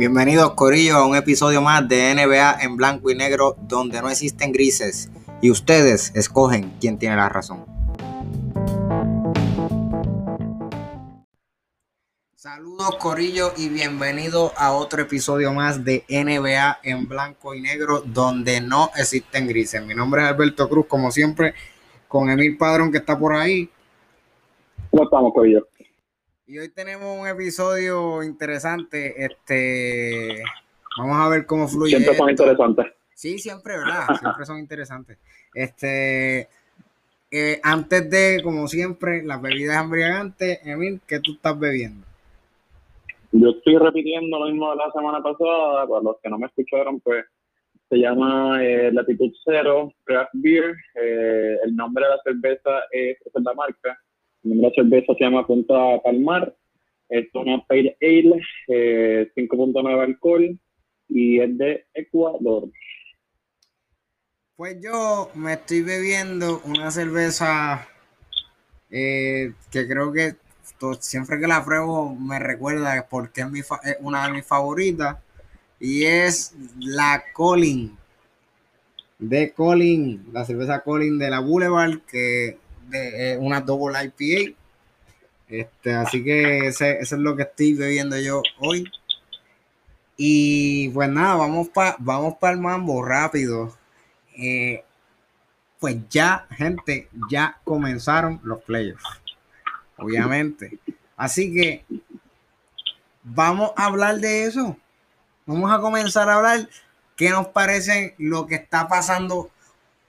Bienvenidos Corillo a un episodio más de NBA en blanco y negro donde no existen grises y ustedes escogen quién tiene la razón. Saludos Corillo y bienvenidos a otro episodio más de NBA en blanco y negro donde no existen grises. Mi nombre es Alberto Cruz como siempre con Emil Padrón que está por ahí. ¿Cómo estamos Corillo? Y hoy tenemos un episodio interesante. Este, vamos a ver cómo fluye. Siempre son interesantes. Sí, siempre, ¿verdad? Siempre son interesantes. Este, eh, antes de, como siempre, las bebidas embriagantes, Emil, ¿qué tú estás bebiendo? Yo estoy repitiendo lo mismo de la semana pasada. Para los que no me escucharon, pues se llama eh, Latitud Cero Craft Beer. Eh, el nombre de la cerveza es, es la marca el nombre de la cerveza se llama Punta Palmar. Es una Pale Ale, eh, 5.9 alcohol y es de Ecuador. Pues yo me estoy bebiendo una cerveza eh, que creo que siempre que la pruebo me recuerda porque es, mi es una de mis favoritas y es la Colin de Colin, la cerveza Colin de la Boulevard que de una double IPA. Este, así que ese, eso es lo que estoy bebiendo yo hoy. Y pues nada, vamos para vamos el mambo rápido. Eh, pues ya, gente, ya comenzaron los playoffs. Obviamente. Así que vamos a hablar de eso. Vamos a comenzar a hablar qué nos parece lo que está pasando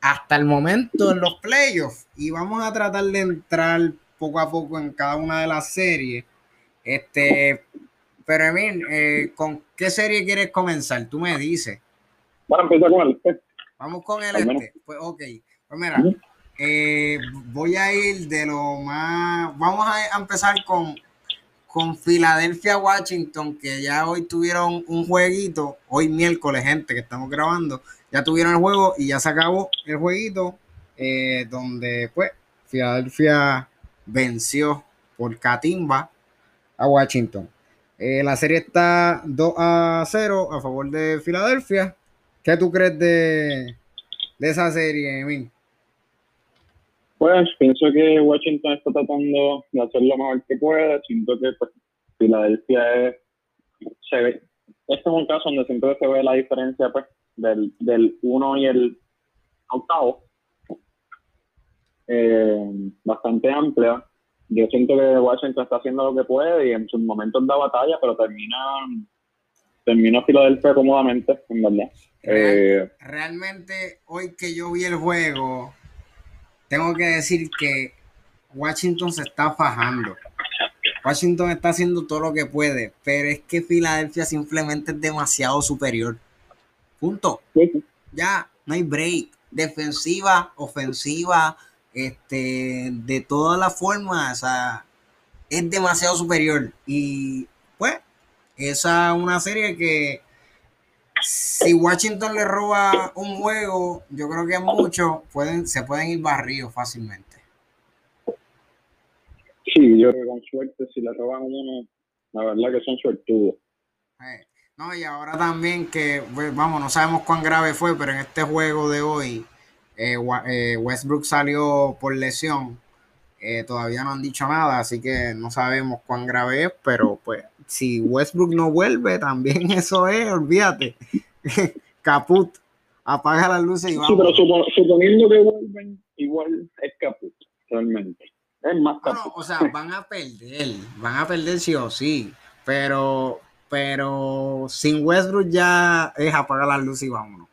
hasta el momento en los playoffs y vamos a tratar de entrar poco a poco en cada una de las series. Este, pero Emil, eh, ¿con qué serie quieres comenzar? Tú me dices. Bueno, empieza con el este. Vamos con el este. Pues ok. Pues mira, eh, voy a ir de lo más. Vamos a empezar con, con Filadelfia, Washington, que ya hoy tuvieron un jueguito. Hoy miércoles, gente, que estamos grabando ya tuvieron el juego y ya se acabó el jueguito eh, donde pues Filadelfia venció por Catimba a Washington. Eh, la serie está 2 a 0 a favor de Filadelfia. ¿Qué tú crees de, de esa serie, Emil? Pues pienso que Washington está tratando de hacer lo mejor que puede. Siento que pues, Filadelfia es. Se ve, este es un caso donde siempre se ve la diferencia pues, del, del uno y el octavo, eh, bastante amplia. Yo siento que Washington está haciendo lo que puede y en sus momentos da batalla, pero termina termina Filadelfia cómodamente, en verdad. Eh, realmente, hoy que yo vi el juego, tengo que decir que Washington se está fajando. Washington está haciendo todo lo que puede, pero es que Filadelfia simplemente es demasiado superior. Punto. Ya, no hay break. Defensiva, ofensiva, este, de todas las formas, o sea, es demasiado superior. Y pues, esa es una serie que si Washington le roba un juego, yo creo que muchos pueden, se pueden ir barridos fácilmente. Sí, yo creo que con suerte, si le roban uno, la verdad que son suertudos. Eh, no, y ahora también que, pues, vamos, no sabemos cuán grave fue, pero en este juego de hoy, eh, eh, Westbrook salió por lesión. Eh, todavía no han dicho nada, así que no sabemos cuán grave es, pero pues si Westbrook no vuelve, también eso es, olvídate. caput, apaga las luces y vamos. Sí, pero suponiendo que vuelven, igual es caput, realmente. Es más caput. o sea, van a perder, van a perder sí o sí, pero pero sin Westbrook ya es apagar las luces y vámonos.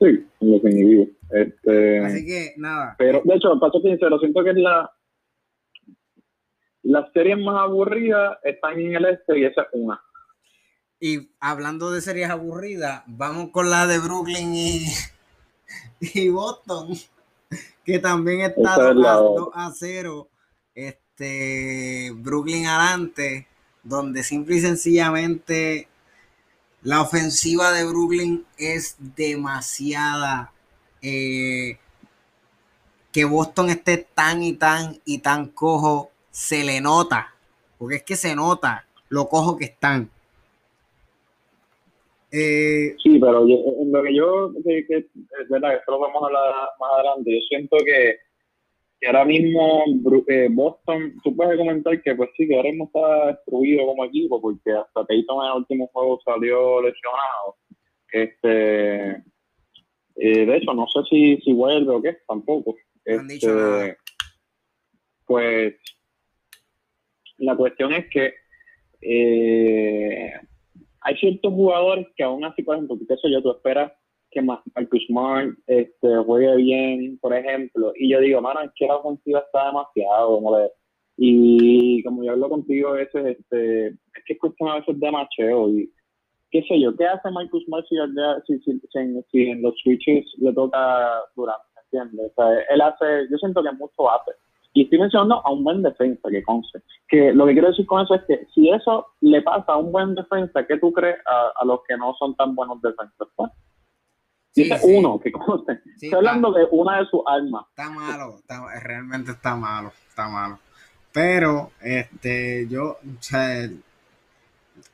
Sí, en definitivo. Este, Así que nada. Pero de hecho, paso sincero, siento que es la las series más aburridas están en el este y esa es una. Y hablando de series aburridas, vamos con la de Brooklyn y, y Boston, que también está 2 a 0. Este, Brooklyn adelante donde simple y sencillamente la ofensiva de Brooklyn es demasiada. Eh, que Boston esté tan y tan y tan cojo, se le nota. Porque es que se nota. lo cojo que están. Eh, sí, pero yo, lo que yo, que, que, es verdad, esto lo vamos a hablar más adelante, yo siento que, ahora mismo eh, Boston, tú puedes comentar que pues sí, que ahora mismo está destruido como equipo, porque hasta Peyton en el último juego salió lesionado. Este, eh, de hecho, no sé si, si vuelve o qué, tampoco. Este, pues la cuestión es que eh, hay ciertos jugadores que aún así, por ejemplo, que eso yo, tú esperas que Marcus Smart este, juegue bien, por ejemplo, y yo digo, mano, es que la ofensiva está demasiado, y como yo hablo contigo a veces, este, es que es cuestión a veces de macheo, y qué sé yo, ¿qué hace Marcus Smart si, si, si, en los switches le toca durante, ¿entiendes? O sea, él hace, yo siento que mucho hace, y estoy mencionando a un buen defensa, que conce. Que lo que quiero decir con eso es que si eso le pasa a un buen defensa, ¿qué tú crees a, los que no son tan buenos defensas? Pues? Dice uno, que conste. estoy hablando de una de sus armas. Está malo, realmente está malo, está malo. Pero, este, yo, o sea,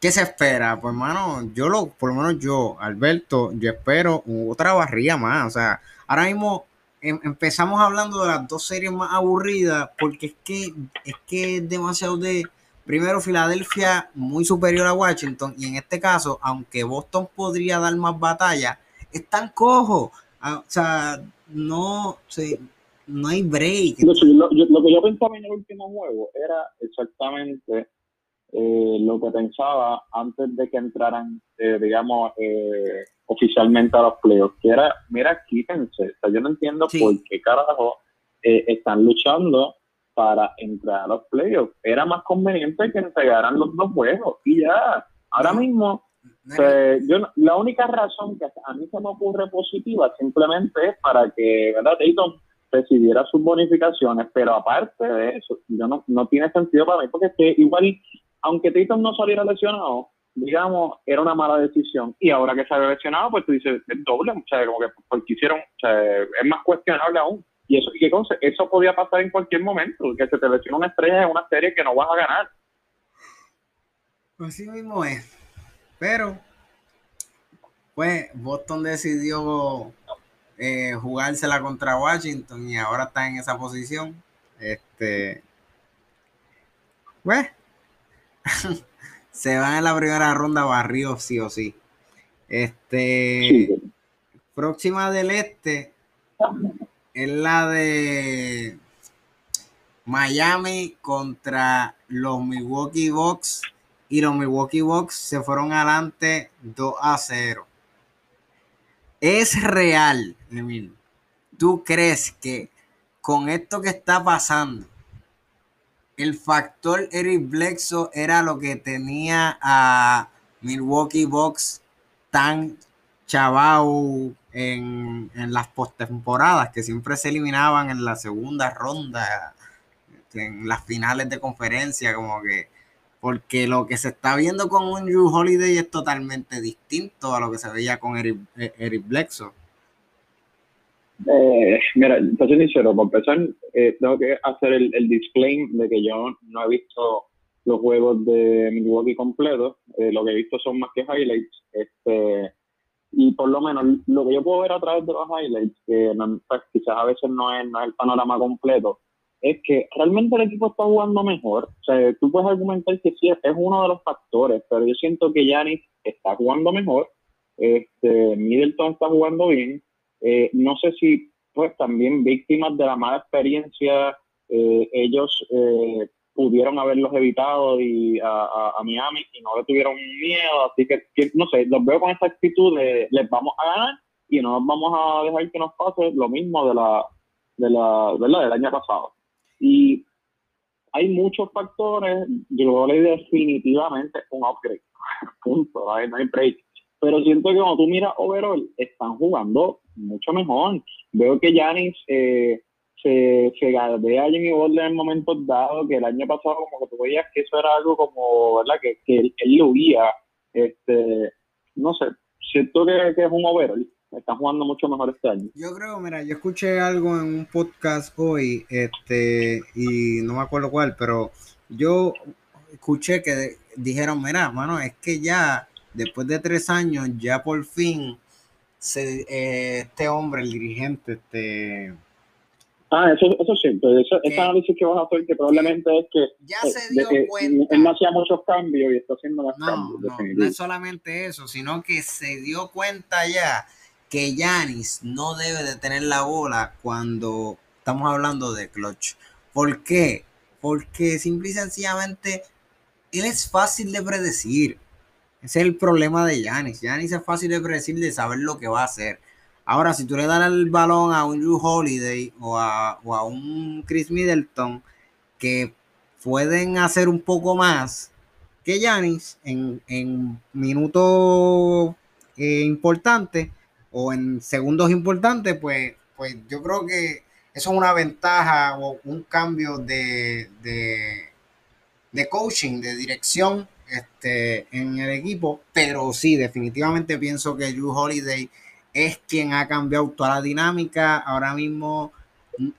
¿qué se espera? Pues, hermano, yo lo, por lo menos yo, Alberto, yo espero otra barría más. O sea, ahora mismo Em, empezamos hablando de las dos series más aburridas porque es que es que es demasiado de primero Filadelfia muy superior a Washington y en este caso aunque Boston podría dar más batalla es tan cojo ah, o sea no no hay break lo, que yo pensaba en el último juego era exactamente eh, lo que pensaba antes de que entraran eh, digamos eh, oficialmente a los playoffs, que era, mira, quítense. O sea, yo no entiendo por qué carajo eh, están luchando para entrar a los playoffs. Era más conveniente que entregaran los dos juegos y ya. Ahora mismo, yo, la única razón que a mí se me ocurre positiva simplemente es para que, ¿verdad? Dayton recibiera sus bonificaciones, pero aparte de eso, yo no, no tiene sentido para mí, porque es que igual, aunque Dayton no saliera lesionado, digamos, era una mala decisión. Y ahora que se ha lesionado, pues tú dices, es doble, o sea, como que porque hicieron, o sea, es más cuestionable aún. Y eso, ¿qué cosa? Eso podía pasar en cualquier momento, que se te lesiona una estrella en una serie que no vas a ganar. Así mismo es. Pero, pues, Boston decidió eh, jugársela contra Washington y ahora está en esa posición. Este, pues, se van en la primera ronda barrio sí o sí. Este, próxima del este es la de Miami contra los Milwaukee Bucks y los Milwaukee Bucks se fueron adelante 2 a 0. Es real, Emil. ¿Tú crees que con esto que está pasando el factor Eric Blexo era lo que tenía a Milwaukee Bucks tan chavao en, las postemporadas, que siempre se eliminaban en la segunda ronda, en las finales de conferencia, como que, porque lo que se está viendo con un Drew Holiday es totalmente distinto a lo que se veía con Eric, Eric Blexo. Eh, mira, para ser sincero, para empezar, eh, tengo que hacer el, el disclaimer de que yo no he visto los juegos de Milwaukee completos. Eh, lo que he visto son más que highlights. Este, y por lo menos lo que yo puedo ver a través de los highlights, que pues, quizás a veces no es, no es el panorama completo, es que realmente el equipo está jugando mejor. O sea, tú puedes argumentar que sí, es uno de los factores, pero yo siento que Yanis está jugando mejor. Este, Middleton está jugando bien. Eh, no sé si, pues también víctimas de la mala experiencia, eh, ellos eh, pudieron haberlos evitado y a, Miami y no le tuvieron miedo, así que, no sé, los veo con esa actitud de les vamos a ganar y no vamos a dejar que nos pase lo mismo de la, de la, ¿verdad? del año pasado. Y hay muchos factores, yo le definitivamente un upgrade, punto, no hay break. Pero siento que cuando tú miras overall, están jugando mucho mejor. Veo que Yanis eh, se, se galdea a Jimmy Butler en momentos dados, que el año pasado como que tú veías que eso era algo como, ¿verdad? Que, que él, lo huía. Este, no sé, siento que, es un overall. Están jugando mucho mejor este año. Yo creo, mira, yo escuché algo en un podcast hoy, este, y no me acuerdo cuál, pero yo escuché que dijeron, mira, mano, es que ya después de tres años, ya por fin se, eh, este hombre, el dirigente, este... Ah, eso, eso sí, pues eso, ese análisis que vas a hacer que probablemente es que, ya se dio cuenta, él no hacía muchos cambios y está haciendo más cambios. No, no es solamente eso, sino que se dio cuenta ya que Yanis no debe de tener la bola cuando estamos hablando de clutch. ¿Por qué? Porque simple y sencillamente él es fácil de predecir. Es el problema de Yanis. Yanis es fácil de predecir, de saber lo que va a hacer. Ahora, si tú le das el balón a un Drew Holiday o a, un Chris Middleton que pueden hacer un poco más que Yanis en, en minutos eh, o en segundos importantes, pues, pues yo creo que eso es una ventaja o un cambio de, de, de coaching, de dirección este, en el equipo, pero sí, definitivamente pienso que Drew Holiday es quien ha cambiado toda la dinámica. Ahora mismo,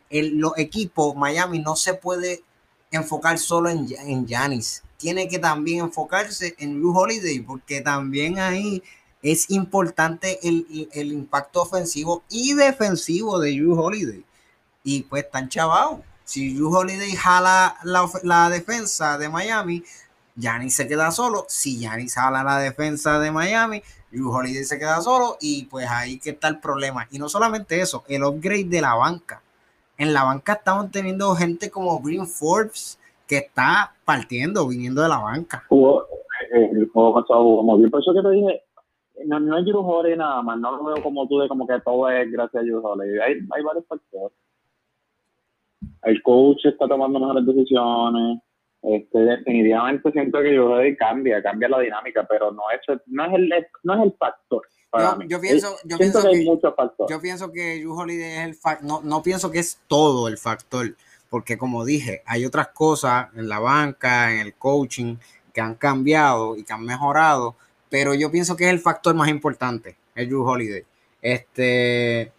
el, los equipos, Miami no se puede enfocar solo en, en Giannis. Tiene que también enfocarse en Drew Holiday, porque también ahí es importante el, el impacto ofensivo y defensivo de Drew Holiday. Y pues están chavados. Si Drew Holiday jala la, la defensa de Miami, Yanis se queda solo. Si Yanis jala la defensa de Miami, Drew Holiday se queda solo y pues ahí que está el problema. Y no solamente eso, el upgrade de la banca. En la banca estamos teniendo gente como Green Forbes que está partiendo, viniendo de la banca. Jugó, eh, el juego pasado jugó muy bien. Por eso que te dije, no, no es Drew Holiday nada más, no lo veo como tú de como que todo es gracias a Drew Holiday. Hay, hay varios factores. El coach está tomando mejores decisiones este, definitivamente siento que yo cambia, cambia la dinámica, pero no es, no es, el, no es el factor. yo, pienso, yo pienso que, Yo pienso que Holiday es el factor, no, no pienso que es todo el factor, porque como dije, hay otras cosas en la banca, en el coaching, que han cambiado y que han mejorado, pero yo pienso que es el factor más importante, el Drew Holiday. Este,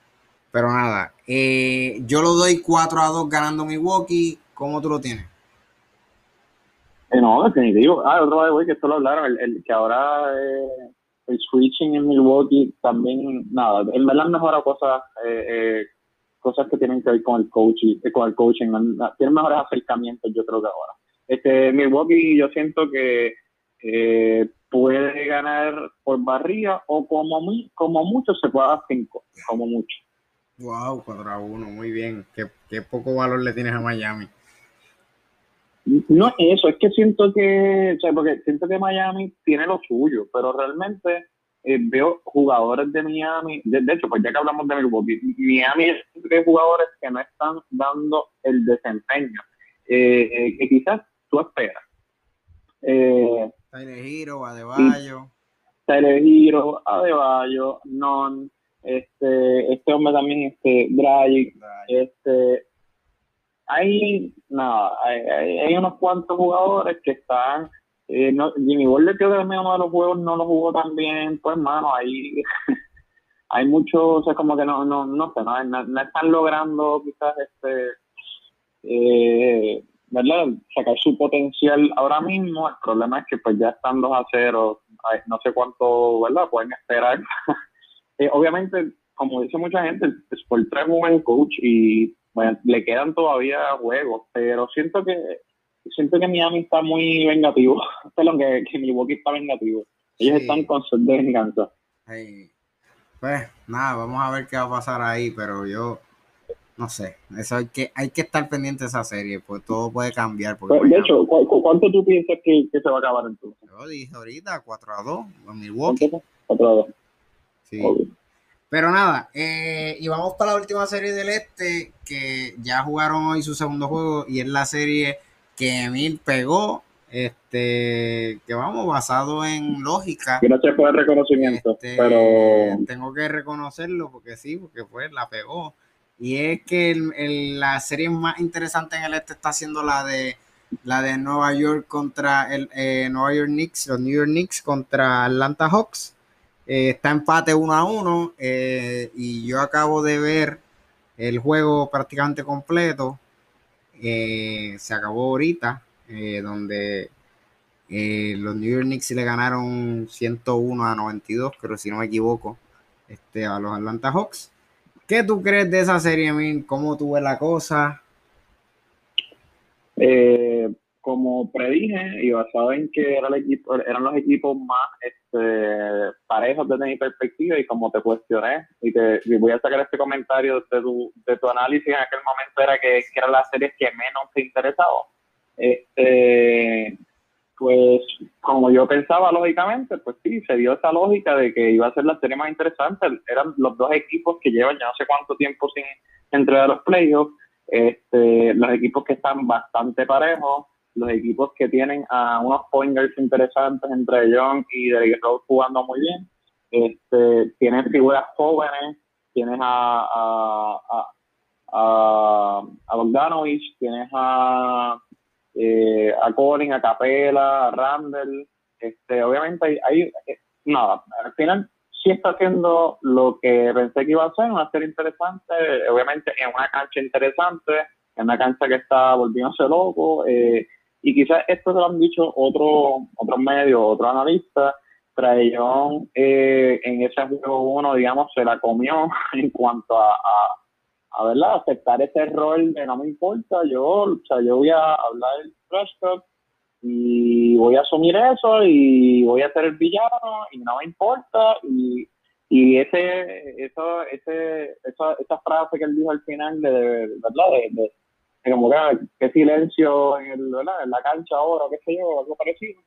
pero nada, eh, yo lo doy 4 a 2 ganando Milwaukee. ¿Cómo tú lo tienes? Eh, no, definitivo. Ah, otro de que esto lo hablaron, el, que ahora eh, el switching en Milwaukee también, nada, en verdad mejora cosas, eh, cosas que tienen que ver con el coaching, con el coaching, tienen mejores acercamientos yo creo que ahora. Este, Milwaukee yo siento que puede ganar por barriga o como, muy, como mucho se puede dar cinco, como mucho. Wow, 4 a 1, muy bien. Qué, qué poco valor le tienes a Miami. No es eso, es que siento que, o sea, porque siento que Miami tiene lo suyo, pero realmente eh, veo jugadores de Miami, de, hecho, pues ya que hablamos de Milwaukee, Miami es jugadores que no están dando el desempeño eh, eh, que quizás tú esperas. Eh, Tyler Giro, Adebayo. Tyler Giro, Adebayo, Non, este, este hombre también, este, Draghi, este, hay, nada, hay, unos cuantos jugadores que están. Eh, no, Jimmy Butler creo que uno de los juegos no lo jugó tan bien, pues mano, ahí hay muchos, o sea, como que no, no, no sé, no, están logrando quizás este, eh, ¿verdad? Sacar su potencial ahora mismo. El problema es que pues ya están 2 a 0, no sé cuánto, ¿verdad? Pueden esperar. eh, obviamente, como dice mucha gente, el Sport 3 es un buen coach y bueno, le quedan todavía juegos, pero siento que siento que Miami está muy vengativo, perdón, que, que Milwaukee está vengativo. Ellos están con su de venganza. Pues nada, vamos a ver qué va a pasar ahí, pero yo no sé, eso hay que hay que estar pendiente de esa serie, pues todo puede cambiar. Porque de hecho, ¿cuánto tú piensas que, se va a acabar entonces? Yo dije ahorita 4 a 2 en Milwaukee. 4 a 2. Sí. Pero nada, eh, y vamos para la última serie del este, que ya jugaron hoy su segundo juego, y es la serie que Emil pegó, este, que vamos, basado en lógica. Gracias por el reconocimiento, este, pero... Tengo que reconocerlo, porque sí, porque pues la pegó. Y es que la serie más interesante en el este está siendo la de la de Nueva York contra el eh, Nueva York Knicks, los New York Knicks contra Atlanta Hawks. Eh, está empate 1 a 1 eh, y yo acabo de ver el juego prácticamente completo. Eh, se acabó ahorita, donde los New York Knicks le ganaron 101 a 92, pero si no me equivoco, este, a los Atlanta Hawks. ¿Qué tú crees de esa serie, Min? ¿Cómo tú ves la cosa? Eh, como predije y basado en que era el equipo, eran los equipos más este, parejos desde mi perspectiva y como te cuestioné y, te, voy a sacar este comentario de tu, de tu análisis en aquel momento era que, eran las series que menos te interesaban. Este, pues como yo pensaba lógicamente, pues sí, se dio esa lógica de que iba a ser la serie más interesante. Eran los dos equipos que llevan ya no sé cuánto tiempo sin entrar a los playoffs, este, los equipos que están bastante parejos los equipos que tienen a unos pointers interesantes entre Young y Derrick Rose jugando muy bien. Este, tienen figuras jóvenes, tienes a, a, a, a, a Bogdanovich, tienes a, eh, a Colin, a Capela, a Randall. Este, obviamente hay, hay, eh, nada, al final sí está haciendo lo que pensé que iba a ser, una serie interesante, obviamente en una cancha interesante, en una cancha que está volviéndose loco. Eh, y quizás esto se lo han dicho otros otros medios, otros analistas. Traillón eh, en ese juego uno, digamos, se la comió en cuanto a, a, ¿verdad? aceptar ese rol de no me importa, yo, o sea, yo voy a hablar el trash talk y voy a asumir eso y voy a ser el villano y no me importa y, y ese eso ese esa, esa frase que él dijo al final de, verdad de como que, silencio en, el, en la cancha ahora, qué sé yo, algo parecido.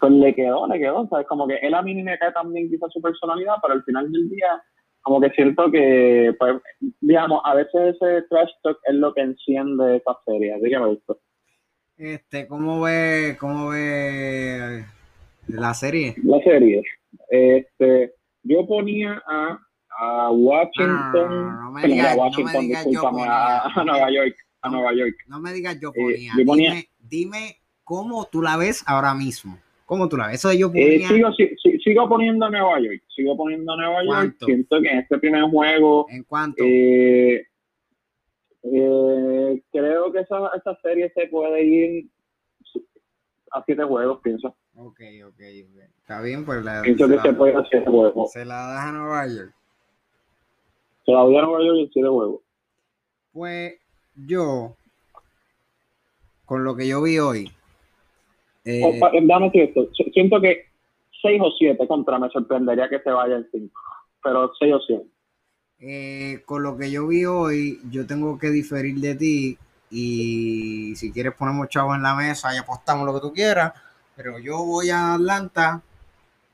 Pues le quedó, le quedó, ¿sabes? Como que él a mí me cae también quizá su personalidad, pero al final del día, como que siento que, pues, digamos, a veces ese trash talk es lo que enciende esta serie, así que me gustó. Este, ¿cómo ve, cómo ve la serie? La serie. Este, yo ponía a, a Washington, no, me digas, Washington, a Nueva York a Nueva York. No me digas yo eh, ponía. Dime, dime, cómo tú la ves ahora mismo. ¿Cómo tú la ves? Eso yo eh, ponía... sigo, sigo poniendo a Nueva York. Sigo poniendo a Nueva York. Siento que en este primer juego. ¿En cuánto? Eh, creo que esa, esa serie se puede ir a siete juegos, pienso. Ok, ok, ok. Está bien, pues la. Pienso que se puede a siete juegos. Se la da a Nueva York. Se la da a Nueva York en siete juegos. Pues yo, con lo que yo vi hoy. Eh, dame esto. Siento que 6 o 7 contra me sorprendería que se vaya en 5, pero 6 o 7. Eh, con lo que yo vi hoy, yo tengo que diferir de ti y si quieres ponemos chavo en la mesa y apostamos lo que tú quieras, pero yo voy a Atlanta.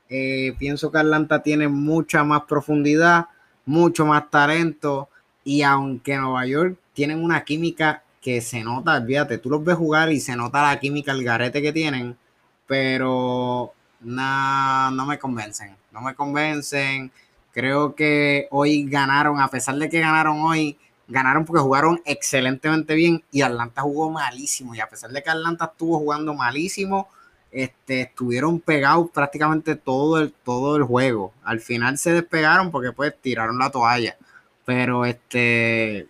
Eh, pienso que Atlanta tiene mucha más profundidad, mucho más talento y aunque Nueva York tienen una química que se nota, olvídate, tú los ves jugar y se nota la química, el garete que tienen, pero no me convencen, no me convencen. Creo que hoy ganaron, a pesar de que ganaron hoy, ganaron porque jugaron excelentemente bien y Atlanta jugó malísimo. Y a pesar de que Atlanta estuvo jugando malísimo, este, estuvieron pegados prácticamente todo el, todo el juego. Al final se despegaron porque pues tiraron la toalla. Pero este,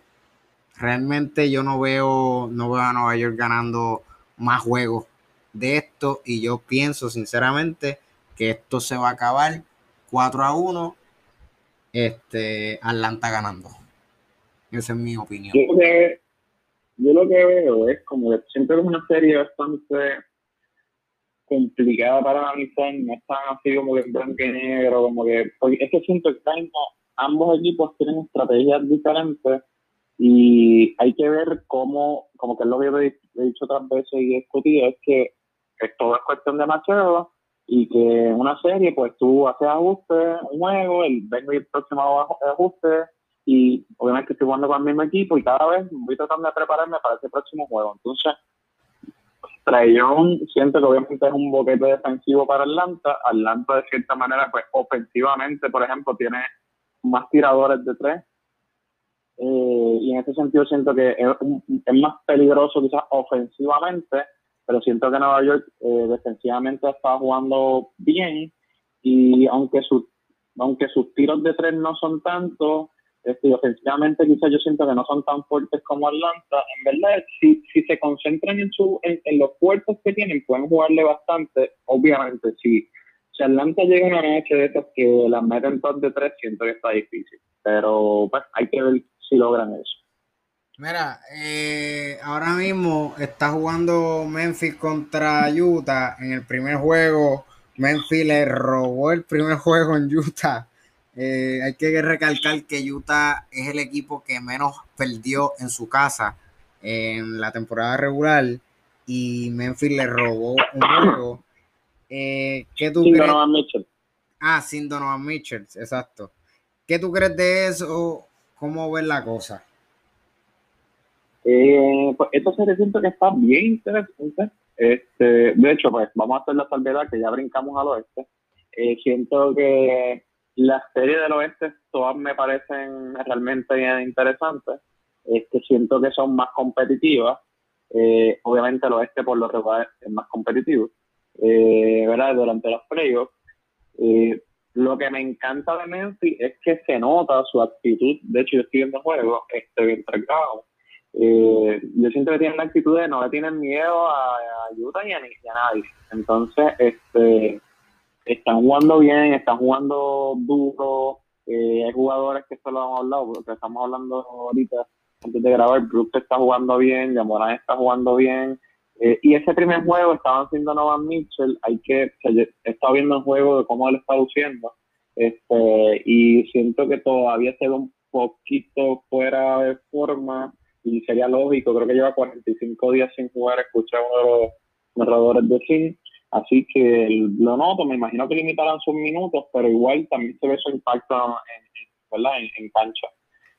realmente yo no veo, no veo a Nueva York ganando más juegos de esto y yo pienso sinceramente que esto se va a acabar 4 a 1 este Atlanta ganando. Esa es mi opinión. Yo lo que, veo es como que siempre es una serie bastante complicada para analizar no es tan así como que blanco y negro como que es que siento que ambos equipos tienen estrategias diferentes y hay que ver cómo, como que es lo que he dicho otras veces y he discutido, es que todo es cuestión de macheo y que en una serie pues tú haces ajustes, un juego, el vengo y el próximo ajuste y obviamente estoy jugando con el mismo equipo y cada vez voy tratando de prepararme para ese próximo juego. Entonces, Traillón siento que obviamente es un boquete defensivo para Atlanta. Atlanta de cierta manera pues ofensivamente, por ejemplo, tiene más tiradores de tres eh, y en ese sentido siento que es, más peligroso quizás ofensivamente, pero siento que Nueva York eh, defensivamente está jugando bien y aunque sus aunque sus tiros de tres no son tantos, Este, ofensivamente quizás yo siento que no son tan fuertes como Atlanta. En verdad, si, si se concentran en, su, en, los puertos que tienen, pueden jugarle bastante. Obviamente, si, si Atlanta llega una noche de esas que las meten top de tres, siento que está difícil. Pero pues hay que ver si logran eso. Mira, eh, ahora mismo está jugando Memphis contra Utah. En el primer juego, Memphis le robó el primer juego en Utah eh, hay que recalcar que Utah es el equipo que menos perdió en su casa en la temporada regular y Memphis le robó un juego. Eh, ¿Qué tú sin Donovan Mitchell. Ah, sin Donovan Mitchell, exacto. ¿Qué tú crees de eso? ¿Cómo ves la cosa? Eh, pues esto se siento que está bien interesante. Este, de hecho, pues vamos a hacer la salvedad que ya brincamos al oeste. Eh, siento que las series del oeste todas me parecen realmente interesantes. que siento que son más competitivas. Eh, obviamente el oeste por lo regular es más competitivo. Eh, ¿verdad? Durante los playoffs. Eh, lo que me encanta de Memphis es que se nota su actitud. De hecho, yo estoy viendo juegos, estoy entregado. Eh, yo siento que tienen la actitud de no le tienen miedo a, a Utah ni a, ni a nadie. Entonces, este están jugando bien, están jugando duro. Eh, hay jugadores que solo hemos hablado, porque estamos hablando ahorita antes de grabar. Brooks está jugando bien, Yamorán está jugando bien. Eh, y ese primer juego estaban haciendo Novan Mitchell. Hay que, estado viendo el juego de cómo él está luciendo. Este, y siento que todavía se ve un poquito fuera de forma y sería lógico. Creo que lleva 45 días sin jugar. Escuché a uno de los narradores de Sim Así que lo noto, me imagino que limitarán sus minutos, pero igual también se ve su impacto en, en, cancha.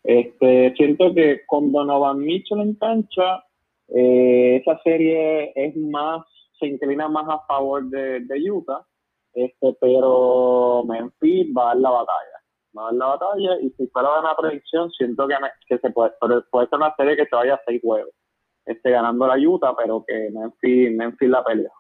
Este, siento que con Donovan Mitchell en cancha, eh, esa serie es más, se inclina más a favor de, de Utah, este, pero Memphis va a dar la batalla. A dar la batalla y si fuera una predicción, siento que, que se puede, puede ser una serie que se vaya a seis juegos, este, ganando la Utah, pero que Memphis, Memphis la pelea.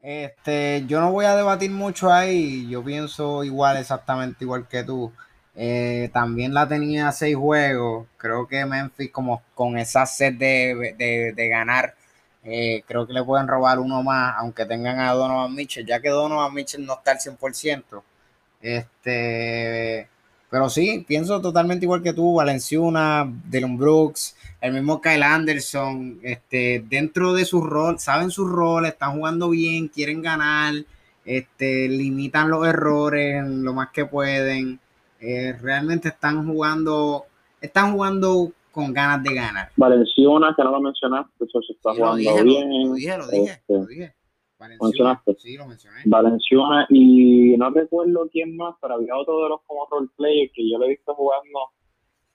Este, yo no voy a debatir mucho ahí, yo pienso igual, exactamente igual que tú. Eh, también la tenía seis juegos, creo que Memphis como con esa sed de, ganar, eh, creo que le pueden robar uno más, aunque tengan a Donovan Mitchell, ya que Donovan Mitchell no está al 100%. Este, pero sí, pienso totalmente igual que tú, Valenciuna, Dylan Brooks, el mismo Kyle Anderson, este, dentro de su rol, saben su rol, están jugando bien, quieren ganar, este, limitan los errores lo más que pueden, eh, realmente están jugando, están jugando con ganas de ganar. Valenciuna, que no lo mencionaste, eso se está jugando bien. Lo, dije, lo dije, lo este, dije. Valenciuna, sí, lo mencioné. Valenciuna y no recuerdo quién más, pero había otro de los como roleplay que yo le he visto jugando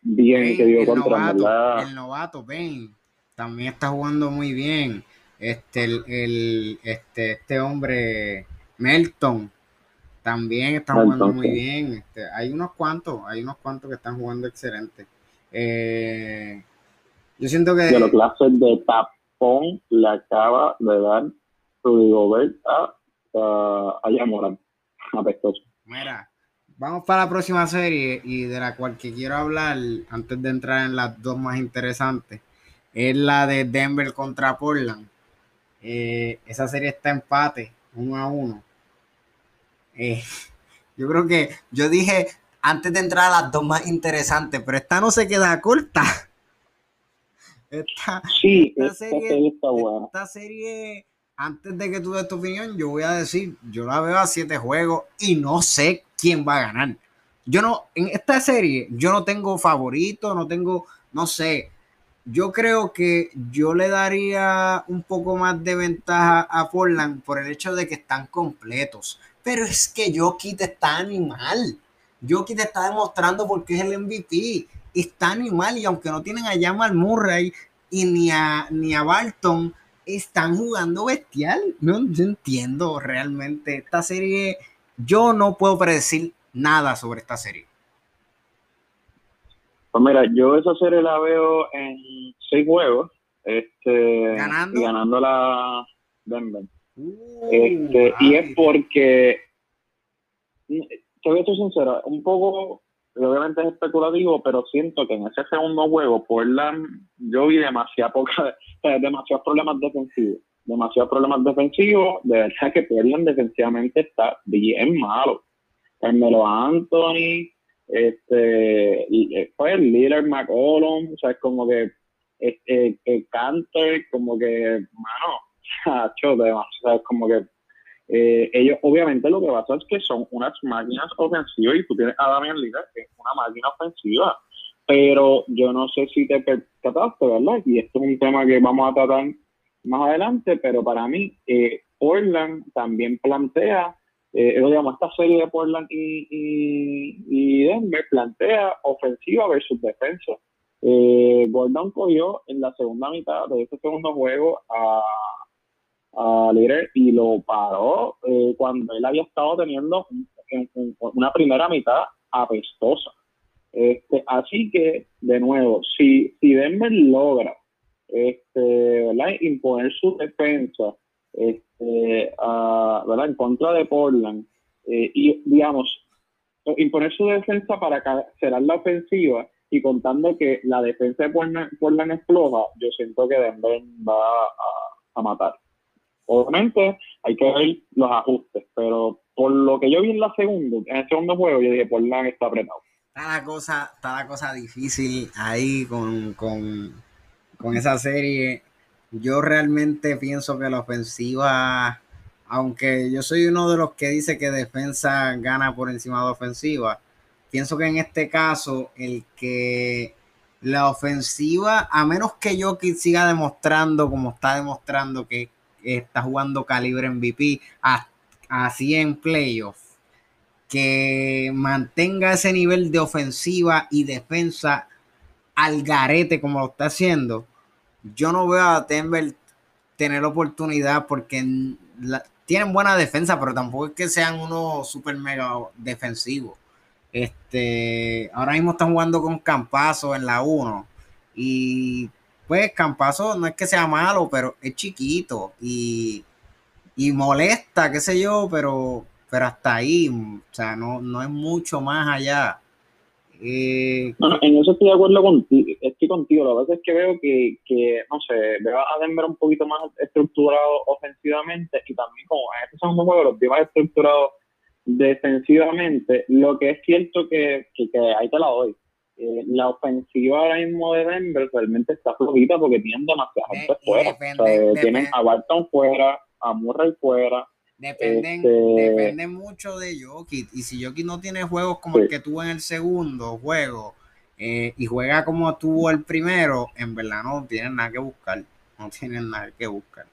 bien, que dio contra novato, El novato, Ben, también está jugando muy bien. Este, el, este, este hombre, Melton, también está jugando muy bien. Este, hay unos cuantos, hay unos cuantos que están jugando excelente. Eh, yo siento que. De los clases de tapón le acaba de dar Rudy a, a, a apestoso. Mira, vamos para la próxima serie y de la cual que quiero hablar antes de entrar en las dos más interesantes. Es la de Denver contra Portland. Eh, esa serie está empate, uno a uno. Eh, yo creo que yo dije antes de entrar a las dos más interesantes, pero esta no se queda corta. Esta, sí, esta, serie, está buena. Esta serie antes de que tú des tu opinión, yo voy a decir, yo la veo a siete juegos y no sé quién va a ganar. Yo no, en esta serie, yo no tengo favorito, no tengo, no sé. Yo creo que yo le daría un poco más de ventaja a Portland por el hecho de que están completos. Pero es que Jokic está animal. Jokic está demostrando porque es el MVP. Está animal y aunque no tienen a Jamal Murray y ni a, ni a Barton, están jugando bestial. No, entiendo realmente esta serie. Yo no puedo predecir nada sobre esta serie. Pues mira, yo esa serie la veo en seis juegos. Este, ganando, y ganando la Denver. Uh, este, y es porque, te voy a ser sincero, un poco obviamente es especulativo, pero siento que en ese segundo juego, Portland, yo vi demasiado poca, demasiados problemas defensivos. Demasiados problemas defensivos. De verdad que Portland defensivamente está bien malo. Carmelo Anthony, este, fue el líder McCollum, o sea, es como que este, Canter, como que, mano, chacho, o es como que eh, ellos obviamente lo que pasa es que son unas máquinas ofensivas y tú tienes a Damian Lillard que es una máquina ofensiva pero yo no sé si te percataste, ¿verdad? Y esto es un tema que vamos a tratar más adelante, pero para mí eh, Portland también plantea, eh, digamos, esta serie de Portland y, Denver plantea ofensiva versus defensa. Eh, Gordon cogió en la segunda mitad de este segundo juego a a líder y lo paró eh, cuando él había estado teniendo una primera mitad apestosa. Este, así que, de nuevo, si, si Denver logra este, imponer su defensa este, ¿verdad? en contra de Portland eh, y, digamos, imponer su defensa para cancelar la ofensiva y contando que la defensa de Portland, Portland es floja, yo siento que Denver va a matar. Obviamente hay que ver los ajustes, pero por lo que yo vi en la segunda, en el segundo juego, yo dije, Portland está apretado. Está la cosa, está la cosa difícil ahí con, con esa serie. Yo realmente pienso que la ofensiva, aunque yo soy uno de los que dice que defensa gana por encima de ofensiva, pienso que en este caso el que la ofensiva, a menos que yo siga demostrando como está demostrando que está jugando calibre MVP así en playoff, que mantenga ese nivel de ofensiva y defensa al garete como lo está haciendo, yo no veo a Denver tener oportunidad porque tienen buena defensa, pero tampoco es que sean unos super mega defensivos. Este, ahora mismo están jugando con Campazo en la 1 y pues Campazo no es que sea malo, pero es chiquito y, molesta, qué sé yo, pero, pero hasta ahí, o sea, no, no es mucho más allá. Eh, en eso estoy de acuerdo contigo, estoy contigo, lo que es que veo que, que, no sé, veo a Denver un poquito más estructurado ofensivamente y también como en este segundo juego los veo más estructurados defensivamente, lo que es cierto que, que, que ahí te la doy eh, la ofensiva ahora mismo de Denver realmente está flojita porque tienen demasiada gente fuera. tienen a Barton fuera, a Murray fuera. Dependen, este, depende mucho de Jokic. Y si Jokic no tiene juegos como el que tuvo en el segundo juego eh, y juega como tuvo el primero, en verdad no tienen nada que buscar. No tienen nada que buscar.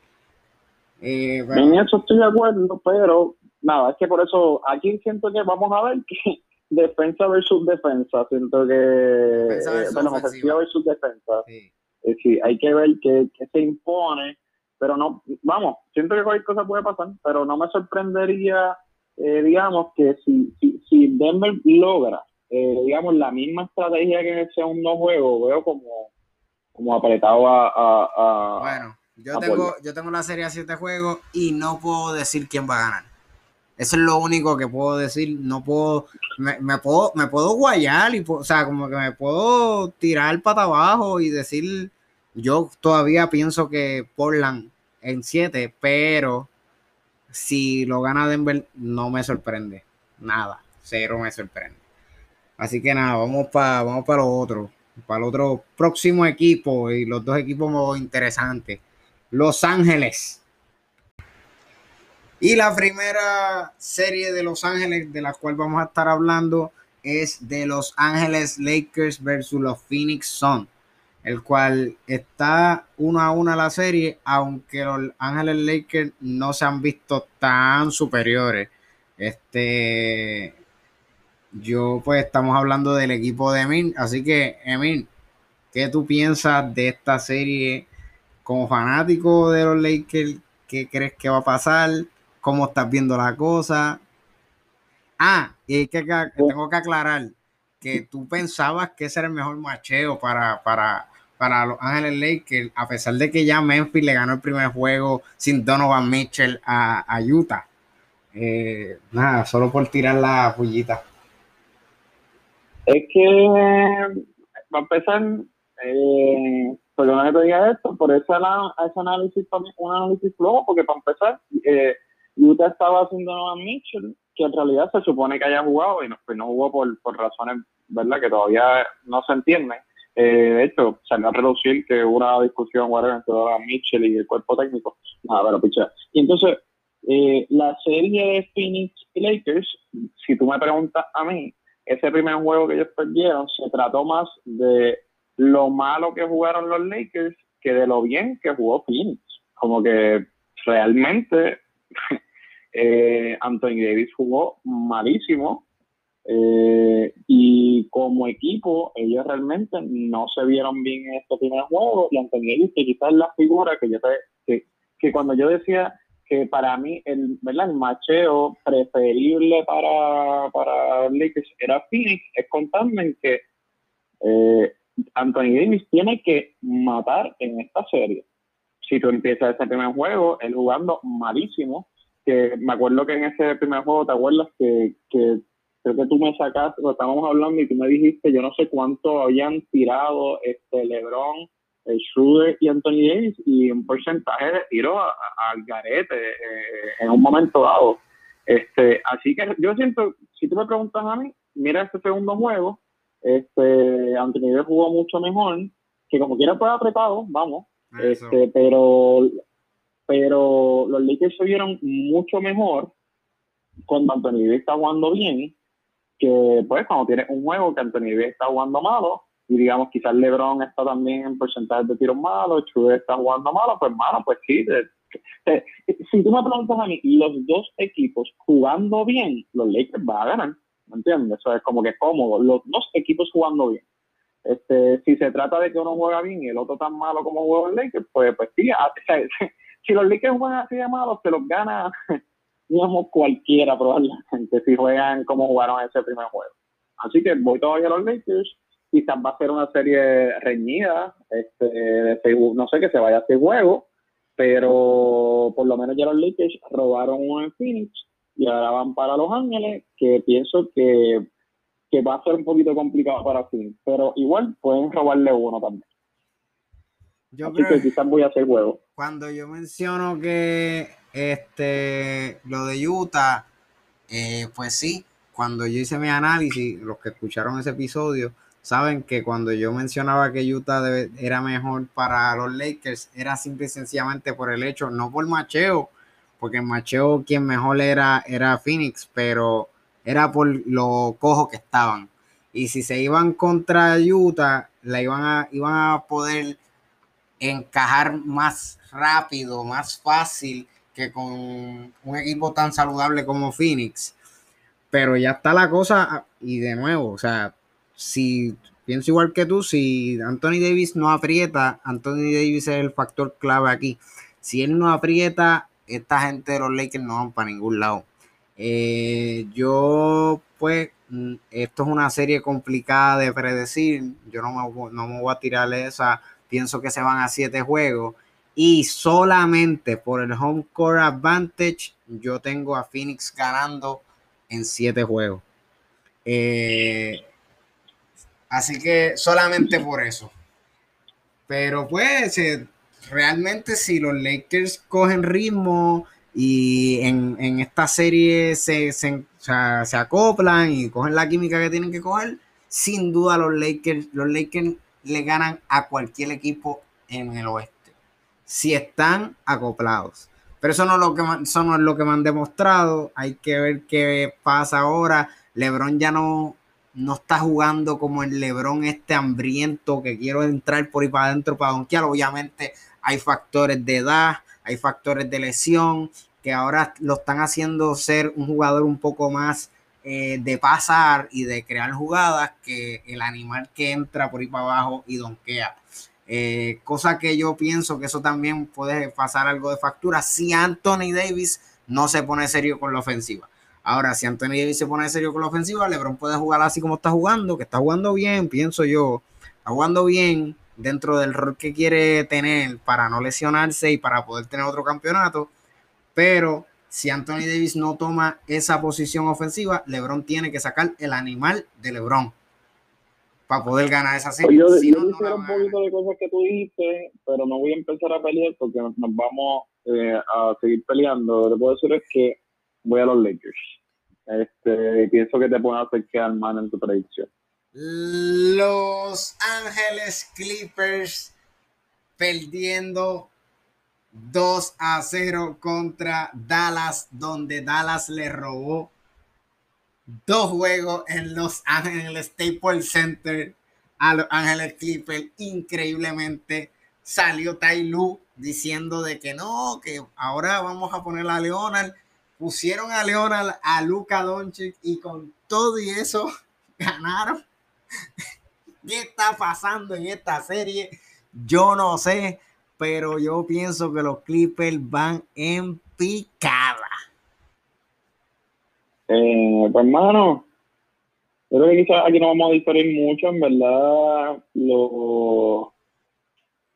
Eh, en eso estoy de acuerdo, pero nada, es que por eso aquí siento que vamos a ver que defensa versus defensa. Siento que. Defensa bueno, ofensiva versus defensa. Sí. Eh, sí. hay que ver qué, se impone. Pero no, vamos, siento que cualquier cosa puede pasar, pero no me sorprendería, eh, digamos, que si, si, si Denver logra, eh, digamos, la misma estrategia que en el segundo juego, veo como, como apretado a. a, bueno, yo tengo, yo tengo la serie a siete juegos y no puedo decir quién va a ganar. Eso es lo único que puedo decir. No puedo, me, puedo, me puedo guayar y, o sea, como que me puedo tirar para abajo y decir, yo todavía pienso que Portland en 7, pero si lo gana Denver no me sorprende. Nada, cero me sorprende. Así que nada, vamos para vamos para lo otro, para el otro próximo equipo y los dos equipos interesantes. Los Ángeles y la primera serie de Los Ángeles de la cual vamos a estar hablando es de Los Ángeles Lakers versus los Phoenix Suns, el cual está uno a una la serie, aunque los Ángeles Lakers no se han visto tan superiores. Este, yo pues estamos hablando del equipo de Emil, así que Emil, ¿qué tú piensas de esta serie como fanático de los Lakers? ¿Qué crees que va a pasar? Cómo estás viendo la cosa. Ah, y que, tengo que aclarar que tú pensabas que ese era el mejor macheo para, para, para los Ángeles Lakers, a pesar de que ya Memphis le ganó el primer juego sin Donovan Mitchell a, Utah. Eh, nada, solo por tirar la pullita. Es que, va a empezar, eh, perdona que te diga esto, por eso ese análisis un análisis flojo, porque para empezar, eh, Utah estaba haciendo a Mitchell, que en realidad se supone que haya jugado y no, pues no jugó por, por razones, ¿verdad?, que todavía no se entienden. Eh, de hecho, salió a reducir que hubo una discusión whatever, entre Mitchell y el cuerpo técnico. Nada, pero picha. Y entonces, eh, la serie de Phoenix y Lakers, si tú me preguntas a mí, ese primer juego que ellos perdieron se trató más de lo malo que jugaron los Lakers que de lo bien que jugó Phoenix. Como que realmente eh, Anthony Davis jugó malísimo eh, y como equipo ellos realmente no se vieron bien en este primer juego y Anthony Davis que quizás la figura que yo te, que, cuando yo decía que para mí el, el macheo preferible para, para Lakers era Phoenix, es contarme en que eh, Anthony Davis tiene que matar en esta serie. Si tú empiezas ese primer juego, él jugando malísimo, que me acuerdo que en ese primer juego, ¿te acuerdas que, que creo que tú me sacaste, estábamos hablando y tú me dijiste, yo no sé cuánto habían tirado este LeBron el Schroeder y Anthony Davis y un porcentaje de tiro al garete eh, en un momento dado. Este, así que yo siento, si tú me preguntas a mí, mira este segundo juego, este, Anthony Davis jugó mucho mejor, que como quiera fue apretado, vamos, este, pero, pero los Lakers se vieron mucho mejor cuando Anthony Davis está jugando bien, que pues cuando tienes un juego que Anthony Davis está jugando malo, y digamos quizás LeBron está también en porcentaje de tiros malos, Schroeder está jugando malo, pues malo, pues sí. si tú me preguntas a mí, los dos equipos jugando bien, los Lakers van a ganar, ¿me entiendes? Eso es como que cómodo, los dos equipos jugando bien. Este, si se trata de que uno juega bien y el otro tan malo como juega los Lakers, pues, pues sí, si los Lakers juegan así de malos, se los gana, digamos, cualquiera probablemente, si juegan como jugaron ese primer juego. Así que voy todavía a los Lakers, quizás va a ser una serie reñida, este, no sé que se vaya a hacer juego, pero por lo menos ya los Lakers robaron uno en Phoenix y ahora van para Los Ángeles, que pienso que, que va a ser un poquito complicado para Phoenix, pero igual pueden robarle uno también. Yo creo que quizás voy a hacer juego. Cuando yo menciono que este lo de Utah, eh, pues sí, cuando yo hice mi análisis, los que escucharon ese episodio, saben que cuando yo mencionaba que Utah era mejor para los Lakers, era simple y sencillamente por el hecho, no por macheo, porque en macheo quien mejor era, era Phoenix, pero era por lo cojo que estaban. Y si se iban contra Utah, la iban a, iban a poder encajar más rápido, más fácil que con un equipo tan saludable como Phoenix. Pero ya está la cosa, y de nuevo, o sea, si pienso igual que tú, si Anthony Davis no aprieta, Anthony Davis es el factor clave aquí. Si él no aprieta, esta gente de los Lakers no van para ningún lado. Eh, yo, pues, mm, esto es una serie complicada de predecir. Yo no me, no me voy a tirar esa. Pienso que se van a siete juegos. Y solamente por el home court advantage, yo tengo a Phoenix ganando en siete juegos. Eh, Así que solamente por eso. Pero pues, eh, realmente si los Lakers cogen ritmo y en, esta serie se, se, acoplan y cogen la química que tienen que coger, sin duda los Lakers, los Lakers le ganan a cualquier equipo en el oeste. Si están acoplados. Pero eso no, es lo que, eso no es lo que me han demostrado. Hay que ver qué pasa ahora. LeBron ya no, no está jugando como el Lebron este hambriento que quiero entrar por ahí para adentro para donkear. Obviamente hay factores de edad, hay factores de lesión que ahora lo están haciendo ser un jugador un poco más eh, de pasar y de crear jugadas que el animal que entra por ahí para abajo y donkea. Eh, cosa que yo pienso que eso también puede pasar algo de factura si Anthony Davis no se pone serio con la ofensiva. Ahora, si Anthony Davis se pone serio con la ofensiva, LeBron puede jugar así como está jugando, que está jugando bien, pienso yo. Está jugando bien dentro del rol que quiere tener para no lesionarse y para poder tener otro campeonato. Pero si Anthony Davis no toma esa posición ofensiva, LeBron tiene que sacar el animal de LeBron. para poder ganar esa serie. Yo, Si yo no, no un poquito de cosas que tú dices, pero no voy a empezar a pelear porque nos, nos vamos eh, a seguir peleando. Lo que puedo decir es que voy a los Lakers. Este, pienso que te pueden hacer quedar mal en tu predicción. Los Ángeles Clippers perdiendo 2 a 0 contra Dallas, donde Dallas le robó dos juegos en Los Ángeles Staples Center a Los Ángeles Clippers. Increíblemente salió Tai Lu diciendo de que no, que ahora vamos a poner a Leonard. Pusieron a Leonard a Luca Doncic y con todo y eso ganaron. ¿Qué está pasando en esta serie? Yo no sé, pero yo pienso que los Clippers van en picada. Eh, pues, hermano, creo que quizás aquí no vamos a diferir mucho. En verdad, los,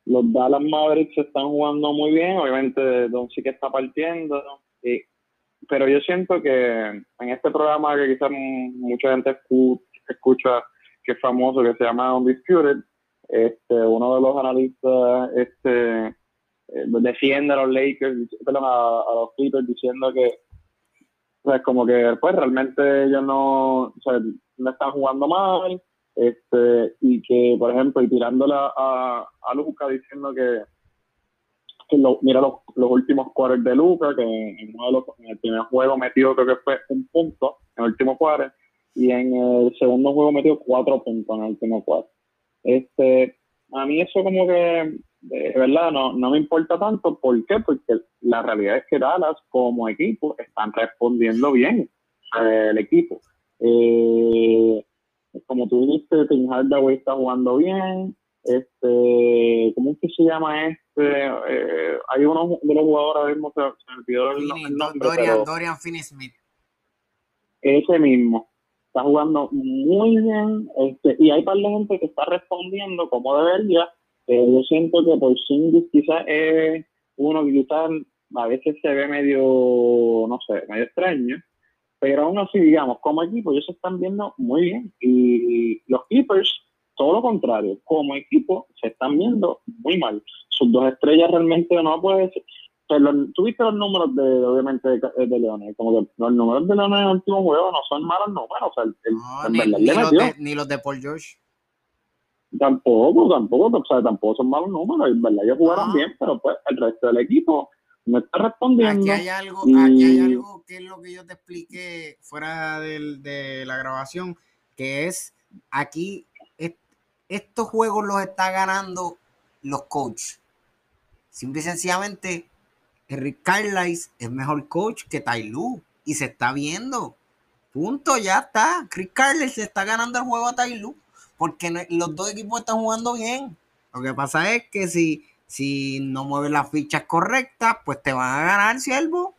los Dallas Mavericks están jugando muy bien. Obviamente, Don sí que está partiendo. y- pero yo siento que en este programa que quizás mucha gente escu- escucha, que es famoso, que se llama Undisputed, este, uno de los analistas este, eh, defiende a los Lakers, perdón, a, los Clippers diciendo que sea, como que pues realmente ellos no, o sea, no están jugando mal, este, y que, por ejemplo, y tirándola a, a Luca diciendo que, lo- mira los, los últimos quarters de Luca, que en, uno de los, en el primer juego metió creo que fue un punto en el último quarter, y en el segundo juego metió cuatro puntos en el último quarter. Este, a mí eso como que, de verdad, no, no me importa tanto. ¿Por qué? Porque la realidad es que Dallas como equipo están respondiendo bien eh, el equipo. Eh, como tú dijiste, Tim Hardaway está jugando bien. Este, ¿cómo es que se llama este? Eh, hay uno de los jugadores ahora mismo, se, me olvidó el, nombre, Dorian, pero Dorian Finney Smith. ese mismo está jugando muy bien este, y hay par de gente que está respondiendo como debería. Eh, yo siento que por quizás es uno que quizás a veces se ve medio, no sé, medio extraño, pero aún así, digamos, como equipo ellos se están viendo muy bien y los Clippers, todo lo contrario, como equipo se están viendo muy mal. Sus dos estrellas realmente no puedes pero tuviste los números de, obviamente, de, de Leones, como que los números de Leones en el último juego no son malos números, o sea, el, No, ni, los de, ni los de Paul George. Tampoco, tampoco, o sea, tampoco son malos números, en verdad ellos jugaron bien, pero pues el resto del equipo no está respondiendo. Aquí hay algo, y- aquí hay algo que es lo que yo te expliqué fuera del- de la grabación, que es aquí est- estos juegos los está ganando los coaches. Simple y sencillamente, Rick Carlisle es mejor coach que Tai Lu y se está viendo. Punto, ya está. Rick Carlisle se está ganando el juego a Tai Lu porque los dos equipos están jugando bien. Lo que pasa es que si, si no mueves las fichas correctas, pues te van a ganar, siervo.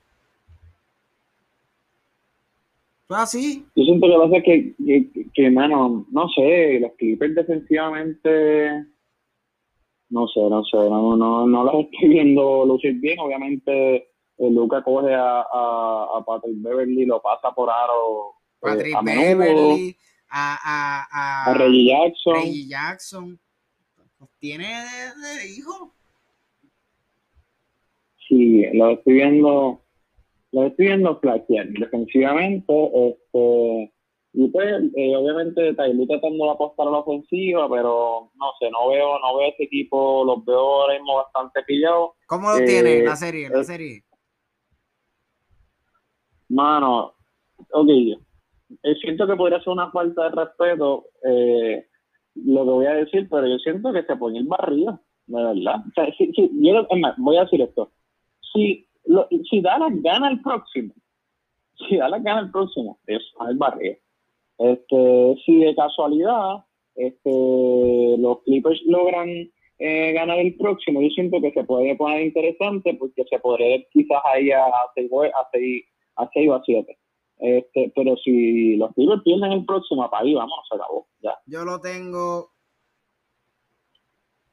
Fue así. Yo siento que pasa que, que, que, mano, no sé, los Clippers defensivamente, no sé, no sé, no, no, no los estoy viendo lucir bien. Obviamente, eh, Luca coge a, a, a Patrick Beverly, lo pasa por aro eh, Patrick a Beverly, a, a, a, a Reggie Jackson. Reggie Jackson. Los tiene de, de hijo. Sí, lo estoy viendo, lo estoy viendo flashear defensivamente, este, y pues, eh, obviamente Taylor tratando de apostar a la ofensiva, pero no sé, no veo, no veo este equipo, los veo ahora mismo bastante pillados. ¿Cómo lo Eh, tiene la serie? La eh, serie. Mano, ok, eh, siento que podría ser una falta de respeto eh, lo que voy a decir, pero yo siento que se pone el barrio, de verdad. O sea, si, si- yo, es más, voy a decir esto. Si, lo, si Dallas gana el próximo, si Dallas gana el próximo, es el barrio. Este, si de casualidad este, los Clippers logran eh, ganar el próximo, yo siento que se puede poner interesante porque se podría ir quizás ahí a 6 a seis, a o a 7. Este, pero si los Clippers pierden el próximo, para ahí vamos, se acabó. Ya. Yo lo tengo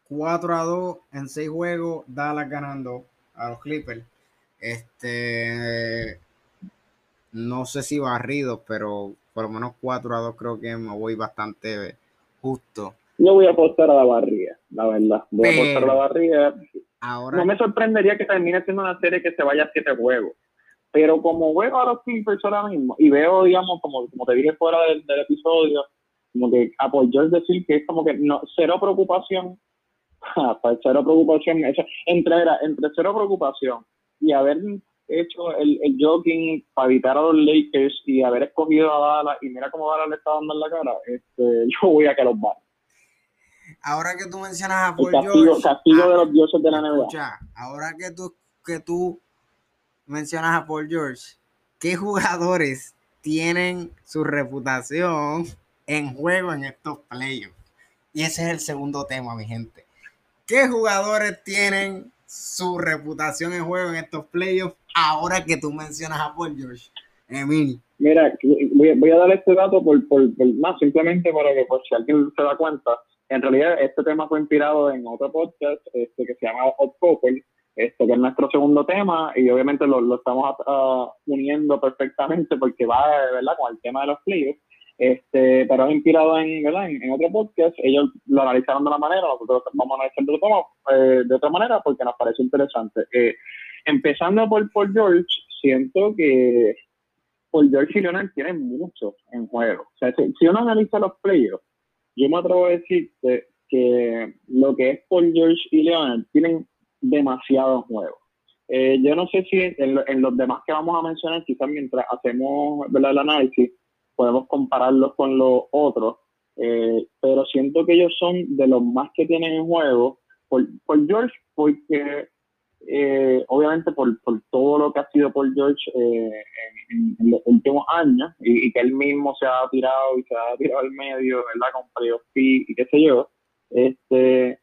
4 a 2 en 6 juegos. Dallas ganando a los Clippers. Este. No sé si barrido, pero por lo menos 4 a 2 creo que me voy bastante Justo. Yo voy a apostar a la barriga, la verdad. Voy a apostar a la barriga. Ahora... No me sorprendería que termine siendo una serie que se vaya a siete juegos. Pero como veo a los Clippers ahora mismo y veo, digamos, como, como te dije fuera del, episodio, como que a Paul George decir que es como que no, cero preocupación, pues cero preocupación, entre, entre cero preocupación y haber hecho el, el jogging para evitar a los Lakers y haber escogido a Dallas y mira cómo Dallas le está dando en la cara, este, yo voy a que los van. Ahora que tú mencionas a Paul castigo, George, castigo de los dioses de la NBA. ahora que tú, que tú mencionas a Paul George, ¿qué jugadores tienen su reputación en juego en estos playoffs? Y ese es el segundo tema, mi gente. ¿Qué jugadores tienen su reputación en juego en estos playoffs ahora que tú mencionas a Paul George? Emil. Mira, voy, a dar este dato por, más, simplemente para que por si alguien se da cuenta, en realidad este tema fue inspirado en otro podcast este, que se llama Hot Couple, este, que es nuestro segundo tema, y obviamente lo, estamos uniendo perfectamente porque va con el tema de los playoffs. Este, pero es inspirado en, ¿verdad? En, otro podcast, ellos lo analizaron de una manera, nosotros vamos a analizarlo de otra, eh, de otra manera porque nos parece interesante. Eh, empezando por Paul George, siento que Paul George y Leonard tienen mucho en juego. O sea, si, uno analiza los playoffs, yo me atrevo a decirte que lo que es Paul George y Leonard tienen demasiado juego. Eh, yo no sé si en, los demás que vamos a mencionar, quizás mientras hacemos el análisis, podemos compararlos con los otros, eh, pero siento que ellos son de los más que tienen en juego por George, porque eh, obviamente por, por, todo lo que ha sido por George en, los últimos años y, que él mismo se ha tirado y se ha tirado al medio, ¿verdad? Con playoff y qué sé yo. Este,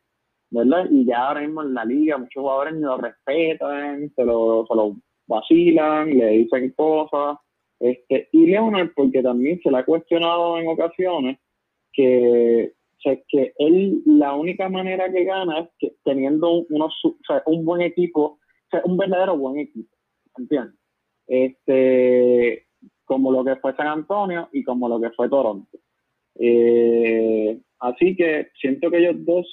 ¿verdad? Y ya ahora mismo en la liga muchos jugadores lo respetan, se lo, se lo vacilan, le dicen cosas. Este, y Leonard, porque también se le ha cuestionado en ocasiones que, que él, la única manera que gana es que teniendo unos, un buen equipo, un verdadero buen equipo, ¿entiendes? Este, como lo que fue San Antonio y como lo que fue Toronto. Eh, así que siento que ellos dos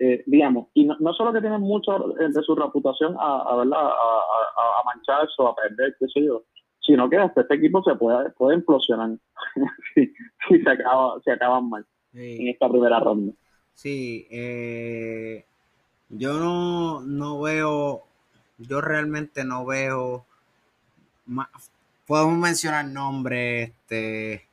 eh, digamos, y no, solo que tienen mucho de su reputación a, a, a, a, mancharse o a perder, qué sé yo, sino que hasta este equipo se puede, puede implosionar si, se, acaba, se acaban mal en esta primera ronda. Sí, eh, yo no, no veo, yo realmente no veo, podemos mencionar nombres, este,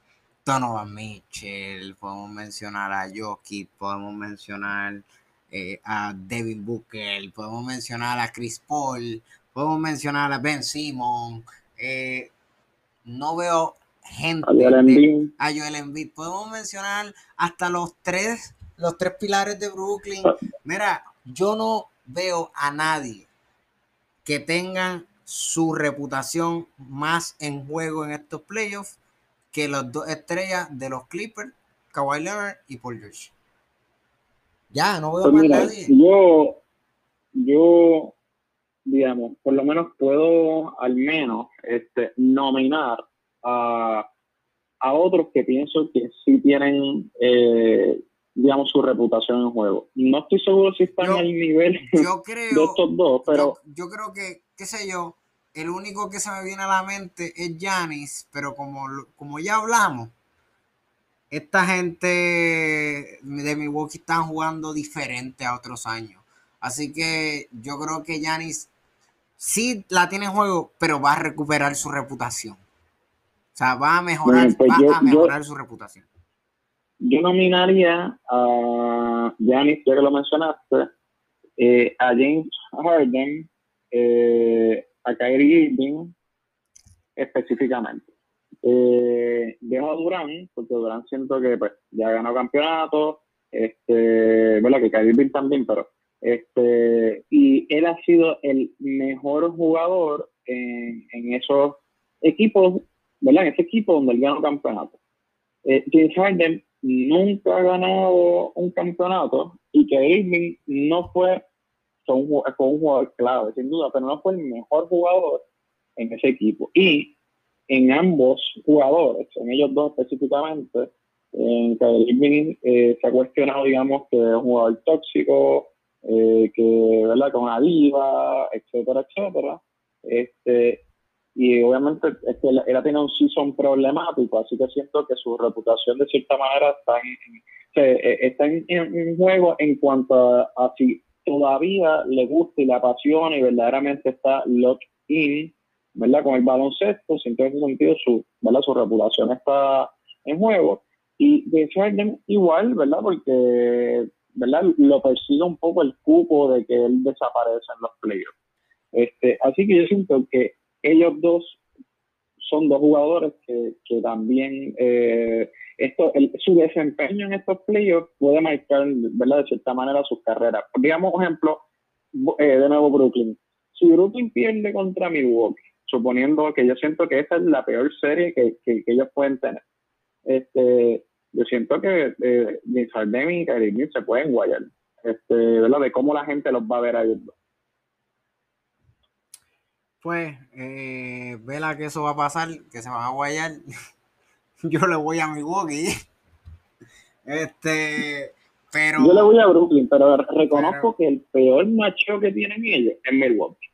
Donovan Mitchell, podemos mencionar a Jokic, podemos mencionar eh, a Devin Booker, podemos mencionar a Chris Paul, podemos mencionar a Ben Simon. Eh, no veo gente. A Joel, Embiid. Podemos mencionar hasta los tres, los tres pilares de Brooklyn. Ah. Mira, yo no veo a nadie que tenga su reputación más en juego en estos playoffs que las dos estrellas de los Clippers, Kawhi Leonard y Paul George. Ya, no veo pues nadie. Yo, yo, digamos, por lo menos puedo al menos este, nominar a, a otros que pienso que sí tienen, eh, digamos, su reputación en juego. No estoy seguro si están al nivel yo creo, de estos dos, pero... Yo, creo que, qué sé yo, el único que se me viene a la mente es Janis, pero como, como ya hablamos, esta gente de Milwaukee están jugando diferente a otros años. Así que yo creo que Yanis sí la tiene en juego, pero va a recuperar su reputación. O sea, va a mejorar, pues va a mejorar su reputación. Yo nominaría a Yanis, ya que lo mencionaste, eh, a James Harden, eh, a Kyrie Irving específicamente. Eh, dejo a Durán, porque Durán siento que pues, ya ganó campeonato, este, bueno, que Kyrie también, pero este, y él ha sido el mejor jugador en, en esos equipos, ¿verdad? En ese equipo donde él ganó campeonato. Eh, James Harden nunca ha ganado un campeonato y que Irving no fue, fue un, fue un jugador clave, sin duda, pero no fue el mejor jugador en ese equipo. Y en ambos jugadores, en ellos dos específicamente, En Kyrie eh, se ha cuestionado, digamos, que es un jugador tóxico, eh, que, ¿verdad?, con una diva, etcétera, etcétera. Este, y obviamente es que él, ha tenido un season problemático, así que siento que su reputación de cierta manera está en, eh, está en, juego en cuanto a, si todavía le gusta y le apasiona y verdaderamente está locked in, ¿verdad? Con el baloncesto, siento en ese sentido su, ¿verdad? su reputación está en juego. Y de Harden igual, ¿verdad? Porque, ¿verdad? Lo persigue un poco el cupo de que él desaparece en los playoffs. Este, así que yo siento que ellos dos son dos jugadores que, que también eh, esto, su desempeño en estos playoffs puede marcar, ¿verdad? De cierta manera sus carreras. Digamos, por ejemplo, eh, de nuevo Brooklyn. Si Brooklyn pierde contra Milwaukee, suponiendo que yo siento que esa es la peor serie que, que, ellos pueden tener, este, yo siento que eh, Harden y Kyrie se pueden guayar, este, ¿verdad? De cómo la gente los va a ver a pues, eh, vela que eso va a pasar, que se van a guayar. Yo le voy a Milwaukee. Este, pero. Yo le voy a Brooklyn, pero reconozco que el peor macho que tienen ellos es Milwaukee.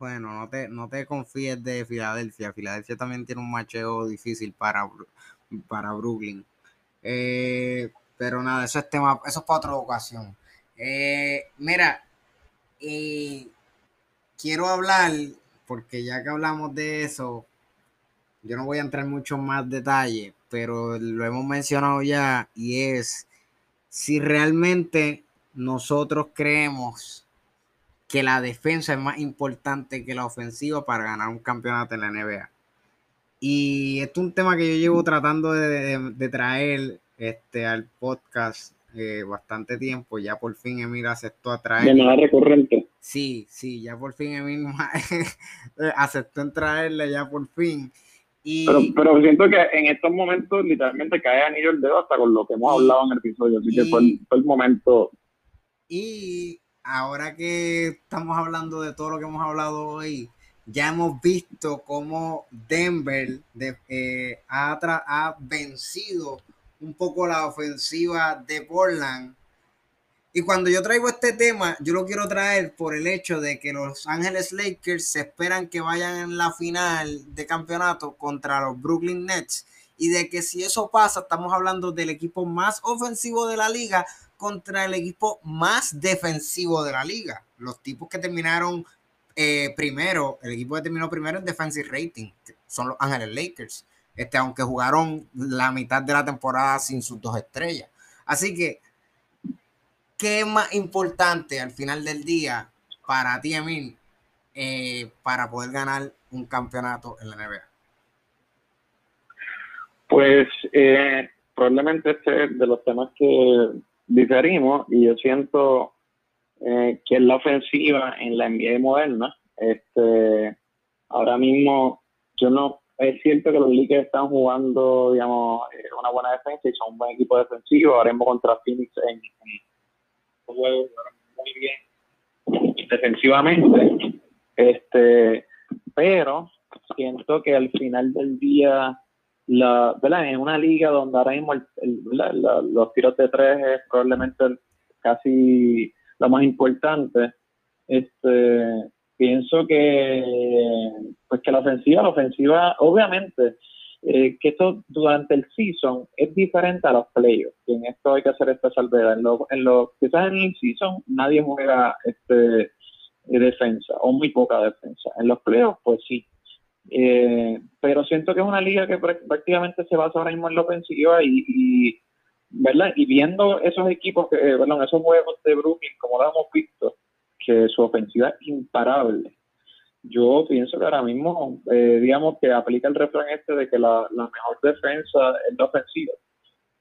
Bueno, no te, no te confíes de Filadelfia. Filadelfia también tiene un macheo difícil para, para Brooklyn. Eh, pero nada, eso es tema, eso es para otra ocasión. Eh, mira, quiero hablar porque ya que hablamos de eso, yo no voy a entrar en mucho más detalle, pero lo hemos mencionado ya y es si realmente nosotros creemos que la defensa es más importante que la ofensiva para ganar un campeonato en la NBA. Y esto es un tema que yo llevo tratando de, traer este, al podcast eh, bastante tiempo. Ya por fin Emil aceptó a traer. De manera recurrente. Sí, sí, ya por fin Emil aceptó en traerle, ya por fin. Y... Pero, pero siento que en estos momentos literalmente cae anillo el dedo hasta con lo que hemos hablado en el episodio, así que fue el, momento. Y ahora que estamos hablando de todo lo que hemos hablado hoy, ya hemos visto cómo Denver eh, ha, ha vencido un poco la ofensiva de Portland y cuando yo traigo este tema, yo lo quiero traer por el hecho de que los Ángeles Lakers se esperan que vayan en la final de campeonato contra los Brooklyn Nets. Y de que si eso pasa, estamos hablando del equipo más ofensivo de la liga contra el equipo más defensivo de la liga. Los tipos que terminaron eh, primero, el equipo que terminó primero en defensive rating, son los Ángeles Lakers. Este, aunque jugaron la mitad de la temporada sin sus dos estrellas. Así que ¿qué es más importante al final del día para ti, Emil, eh, para poder ganar un campeonato en la NBA? Pues eh, probablemente este es de los temas que diferimos y yo siento eh, que es la ofensiva en la NBA moderna. Este, ahora mismo yo no es cierto que los Lakers están jugando, digamos, una buena defensa y son un buen equipo defensivo. Ahora mismo contra Phoenix en juego, muy bien defensivamente. Este, pero siento que al final del día, la, ¿verdad? en una liga donde ahora mismo los tiros de tres es probablemente casi lo más importante, este, pienso que pues que la ofensiva, la ofensiva, obviamente, eh, que esto durante el season es diferente a los playoffs. Y en esto hay que hacer esta salvedad. En lo, en lo, quizás en el season nadie juega este defensa o muy poca defensa. En los playoffs, pues sí. Eh, pero siento que es una liga que prácticamente se basa ahora mismo en la ofensiva y, ¿verdad? y viendo esos equipos, que, eh, esos juegos de Brooklyn, como lo hemos visto, que su ofensiva es imparable yo pienso que ahora mismo, eh, digamos, que aplica el refrán este de que la, mejor defensa es la ofensiva.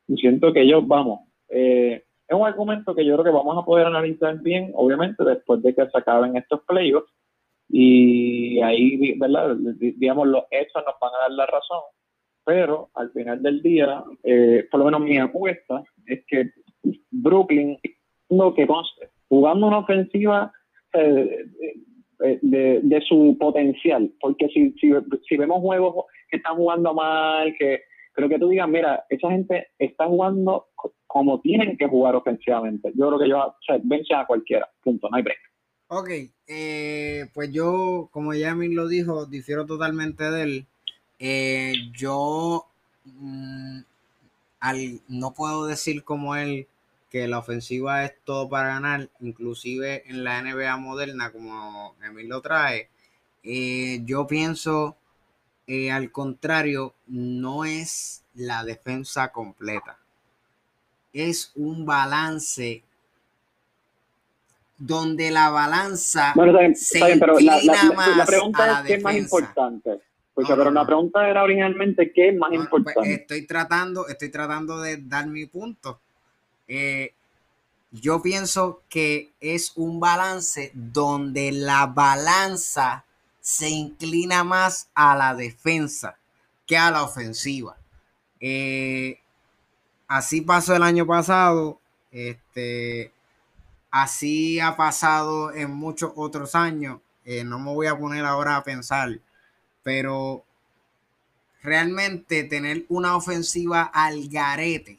Y siento que ellos, vamos, eh, es un argumento que yo creo que vamos a poder analizar bien, obviamente, después de que se acaben estos playoffs. Y ahí, ¿verdad? Digamos, los hechos nos van a dar la razón. Pero al final del día, eh, por lo menos mi apuesta es que Brooklyn, no que conste, jugando una ofensiva eh, de, su potencial, porque si, si, vemos juegos que están jugando mal, que, pero que tú digas, mira, esa gente está jugando como tienen que jugar ofensivamente. Yo creo que yo, o a cualquiera, punto, no hay break. Ok, eh, pues yo, como Yamin lo dijo, difiero totalmente de él. Eh, yo mm, al, no puedo decir como él que la ofensiva es todo para ganar, inclusive en la NBA moderna, como Emil lo trae. Eh, yo pienso, al contrario, no es la defensa completa. Es un balance donde la balanza bueno, está bien, pero la, la, pregunta es qué es más importante. pero la pregunta era originalmente qué es más pues, importante. estoy tratando, estoy tratando de dar mi punto. Eh, yo pienso que es un balance donde la balanza se inclina más a la defensa que a la ofensiva. Eh, así pasó el año pasado. Este, Así ha pasado en muchos otros años. Eh, no me voy a poner ahora a pensar, pero realmente tener una ofensiva al garete,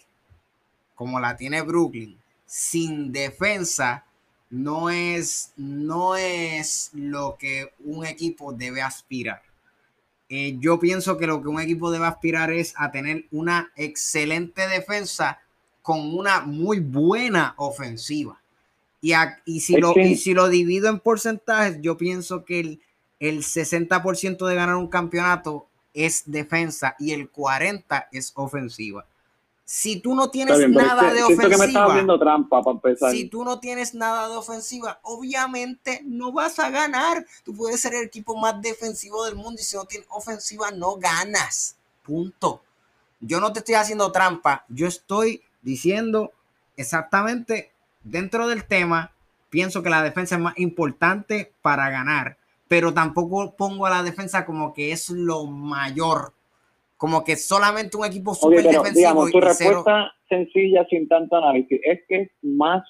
como la tiene Brooklyn, sin defensa, no es, no es lo que un equipo debe aspirar. Eh, yo pienso que lo que un equipo debe aspirar es a tener una excelente defensa con una muy buena ofensiva. Y, si, lo, si lo divido en porcentajes, yo pienso que el, el 60% de ganar un campeonato es defensa y el 40% es ofensiva. Si tú no tienes nada de ofensiva, trampa para si tú no tienes nada de ofensiva, obviamente no vas a ganar. Tú puedes ser el equipo más defensivo del mundo y si no tienes ofensiva no ganas. Punto. Yo no te estoy haciendo trampa, yo estoy diciendo exactamente dentro del tema, pienso que la defensa es más importante para ganar, pero tampoco pongo a la defensa como que es lo mayor, como que solamente un equipo super defensivo. Digamos, tu respuesta sencilla, sin tanto análisis, es que es más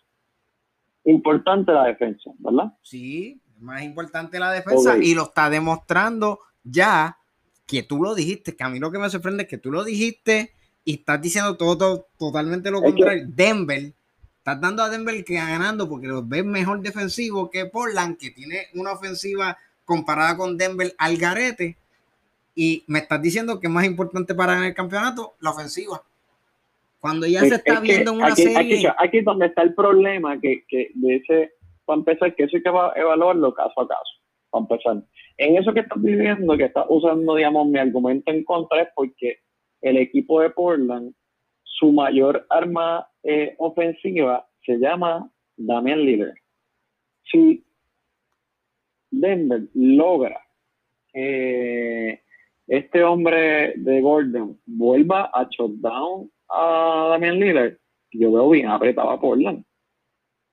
importante la defensa, ¿verdad? Sí, es más importante la defensa y lo está demostrando ya que tú lo dijiste, que a mí lo que me sorprende es que tú lo dijiste y estás diciendo todo, totalmente lo contrario. Denver Estás dando a Denver que ganando porque los ves mejor defensivo que Portland, que tiene una ofensiva comparada con Denver al garete. Y me estás diciendo que es más importante para ganar el campeonato la ofensiva. Cuando ya se está viendo en una serie. Aquí, es donde está el problema, que, que de ese, para empezar, que eso hay que evaluarlo caso a caso. Para empezar. En eso que estás viviendo, que estás usando, digamos, mi argumento en contra, es porque el equipo de Portland su mayor arma eh, ofensiva se llama Damian Lillard. Si Denver logra que este hombre de Gordon vuelva a shutdown a Damian Lillard, yo veo bien apretado a Portland.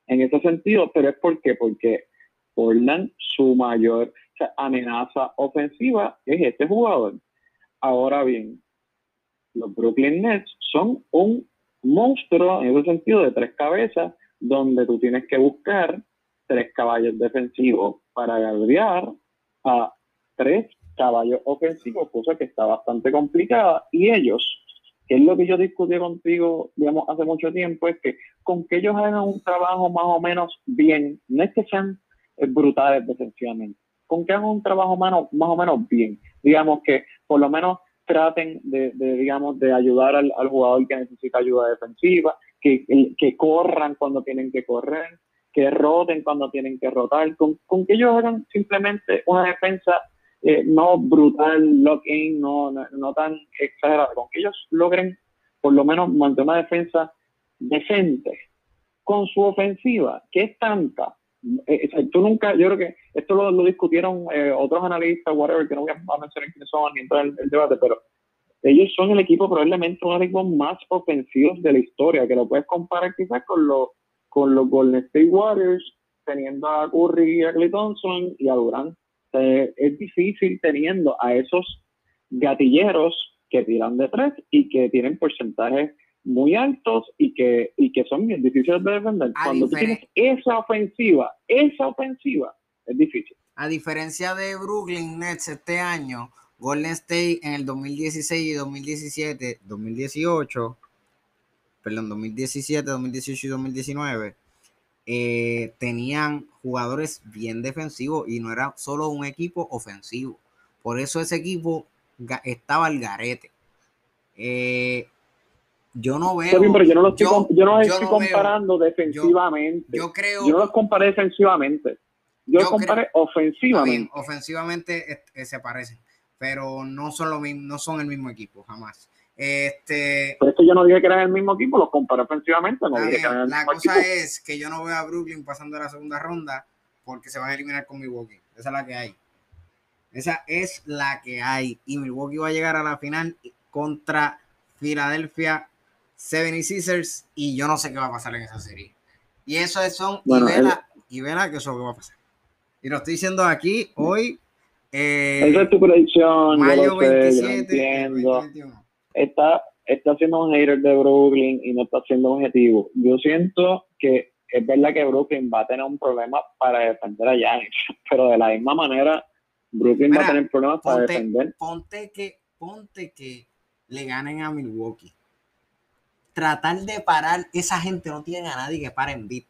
En ese sentido, pero es porque, porque Portland, su mayor amenaza ofensiva es este jugador. Ahora bien, los Brooklyn Nets son un monstruo en ese sentido de tres cabezas, donde tú tienes que buscar tres caballos defensivos para guardiar a tres caballos ofensivos, cosa que está bastante complicada. Y ellos, que es lo que yo discutí contigo, digamos, hace mucho tiempo, es que con que ellos hagan un trabajo más o menos bien, no es que sean brutales defensivamente, con que hagan un trabajo más, más o menos bien, digamos que por lo menos traten de, digamos, de ayudar al, jugador que necesita ayuda defensiva, que, que corran cuando tienen que correr, que roten cuando tienen que rotar, con, con que ellos hagan simplemente una defensa eh, no brutal, lock-in, no, no, tan exagerada, con que ellos logren por lo menos mantener una defensa decente con su ofensiva, que es tanta, eh, tú nunca, yo creo que esto lo, discutieron eh, otros analistas, whatever, que no voy a mencionar quiénes son ni entrar en el, debate, pero ellos son el equipo probablemente uno de los equipos más ofensivos de la historia, que lo puedes comparar quizás con, los con los Golden State Warriors, teniendo a Curry y a Clay Thompson y a Durant. Es difícil teniendo a esos gatilleros que tiran de tres y que tienen porcentajes muy altos y que, y que son bien difíciles de defender. Cuando tú tienes esa ofensiva, esa ofensiva, es difícil. A diferencia de Brooklyn Nets este año, Golden State en el 2016 y 2017, 2018, perdón, 2017, 2018 y 2019, eh, tenían jugadores bien defensivos y no era solo un equipo ofensivo. Por eso ese equipo estaba al garete. Eh, yo no veo. pero yo no los estoy, yo, no estoy comparando defensivamente. Yo, creo. Yo no los comparé defensivamente. Yo, los comparé ofensivamente. ofensivamente se parecen, pero no son lo mismo, no son el mismo equipo, jamás. Este, Pero yo no dije que eran el mismo equipo, los comparé ofensivamente. No la cosa es que yo no veo a Brooklyn pasando la segunda ronda porque se van a eliminar con Milwaukee. Esa es la que hay. Esa es la que hay. Y Milwaukee va a llegar a la final contra Philadelphia 76ers y yo no sé qué va a pasar en esa serie. Y eso es son y, vela, y vela que eso es lo que va a pasar. Y lo estoy diciendo aquí hoy. Eh, esa es tu predicción. Mayo 27, Está, está siendo un hater de Brooklyn y no está siendo objetivo. Yo siento que es verdad que Brooklyn va a tener un problema para defender a Giannis, pero de la misma manera Brooklyn va a tener problemas para defender. Ponte que, ponte que le ganen a Milwaukee. Tratar de parar, esa gente no tiene a nadie que pare en beat.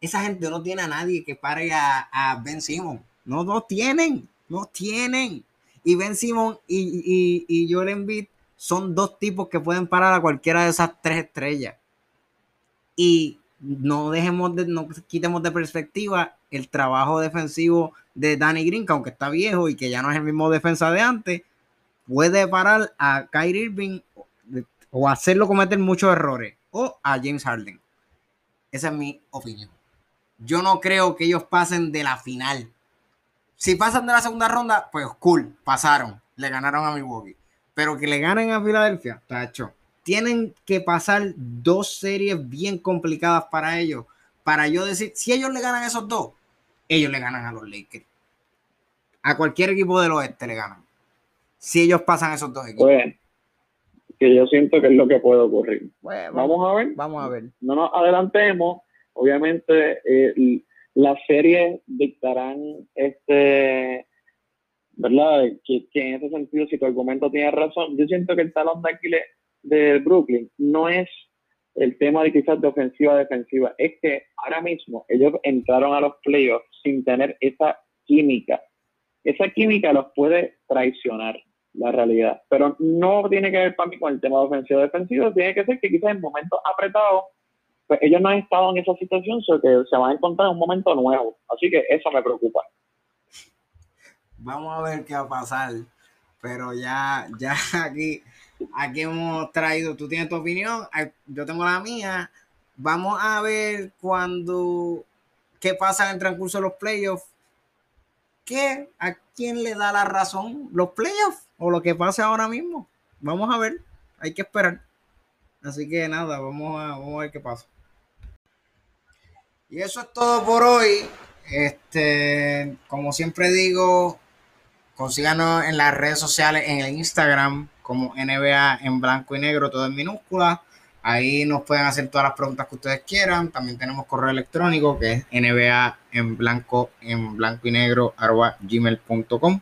Esa gente no tiene a nadie que pare a, a Ben Simon. No, no tienen, no tienen. Y Ben Simon y, y, y Joel Embiid son dos tipos que pueden parar a cualquiera de esas tres estrellas. Y no dejemos de, no quitemos de perspectiva el trabajo defensivo de Danny Green, que aunque está viejo y que ya no es el mismo defensa de antes, puede parar a Kyrie Irving o hacerlo cometer muchos errores o a James Harden. Esa es mi opinión. Yo no creo que ellos pasen de la final. Si pasan de la segunda ronda, pues cool, pasaron, le ganaron a Milwaukee. Pero que le ganen a Filadelfia, tacho. Tienen que pasar dos series bien complicadas para ellos. Para yo decir, si ellos le ganan esos dos, ellos le ganan a los Lakers. A cualquier equipo del oeste le ganan. Si ellos pasan esos dos equipos. Bueno, que yo siento que es lo que puede ocurrir. vamos a ver. Vamos a ver. No nos adelantemos. Obviamente, eh, las series dictarán este, ¿verdad? Que, en ese sentido, si tu argumento tiene razón, yo siento que el talón de Aquiles de Brooklyn no es el tema de quizás de ofensiva defensiva, es que ahora mismo ellos entraron a los playoffs sin tener esa química. Esa química los puede traicionar, la realidad. Pero no tiene que ver para mí con el tema de ofensiva defensiva, tiene que ser que quizás en momentos apretados, pues ellos no han estado en esa situación, sino que se van a encontrar en un momento nuevo. Así que eso me preocupa. Vamos a ver qué va a pasar. Pero ya, ya aquí Aquí hemos traído, tú tienes tu opinión, yo tengo la mía. Vamos a ver cuando, qué pasa en el transcurso de los playoffs. ¿Qué? ¿A quién le da la razón? ¿Los playoffs o lo que pase ahora mismo? Vamos a ver, hay que esperar. Así que nada, vamos a, vamos a ver qué pasa. Y eso es todo por hoy. Este, como siempre digo, consíganos en las redes sociales, en el Instagram, como NBA en blanco y negro, todo en minúscula. Ahí nos pueden hacer todas las preguntas que ustedes quieran. También tenemos correo electrónico que es NBA en blanco, en blanco y negro arroba gmail.com.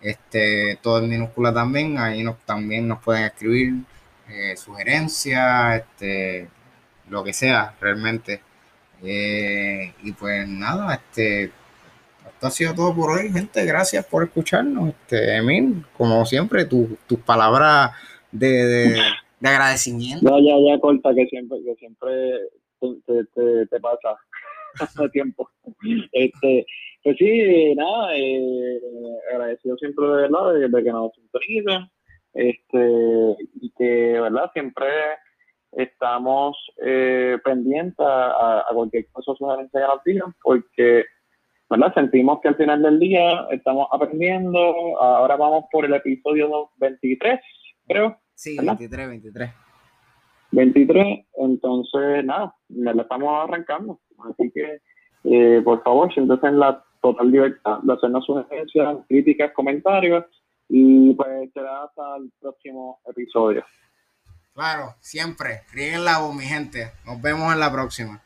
Este, todo en minúscula también. Ahí nos, también nos pueden escribir eh, sugerencias, este, lo que sea realmente. Eh, y pues nada, este, esto ha sido todo por hoy, gente. Gracias por escucharnos. Este, Emil, como siempre, tus palabras de, agradecimiento. Ya, ya, ya, corta, que siempre, que siempre te, te, pasa tiempo. Este, pues sí, nada, eh, agradecido siempre de verdad de, que nos sintonizan. Este, y que, ¿verdad? Siempre estamos eh, pendientes a, cualquier cosa que nos digan, porque ¿verdad? Sentimos que al final del día estamos aprendiendo. Ahora vamos por el episodio 23, creo. Sí, 23, 23. 23, entonces nada, lo estamos arrancando. Así que, eh, por favor, siéntese en la total libertad de hacernos sugerencias, críticas, comentarios y pues será hasta el próximo episodio. Claro, siempre. Ríen la voz, mi gente. Nos vemos en la próxima.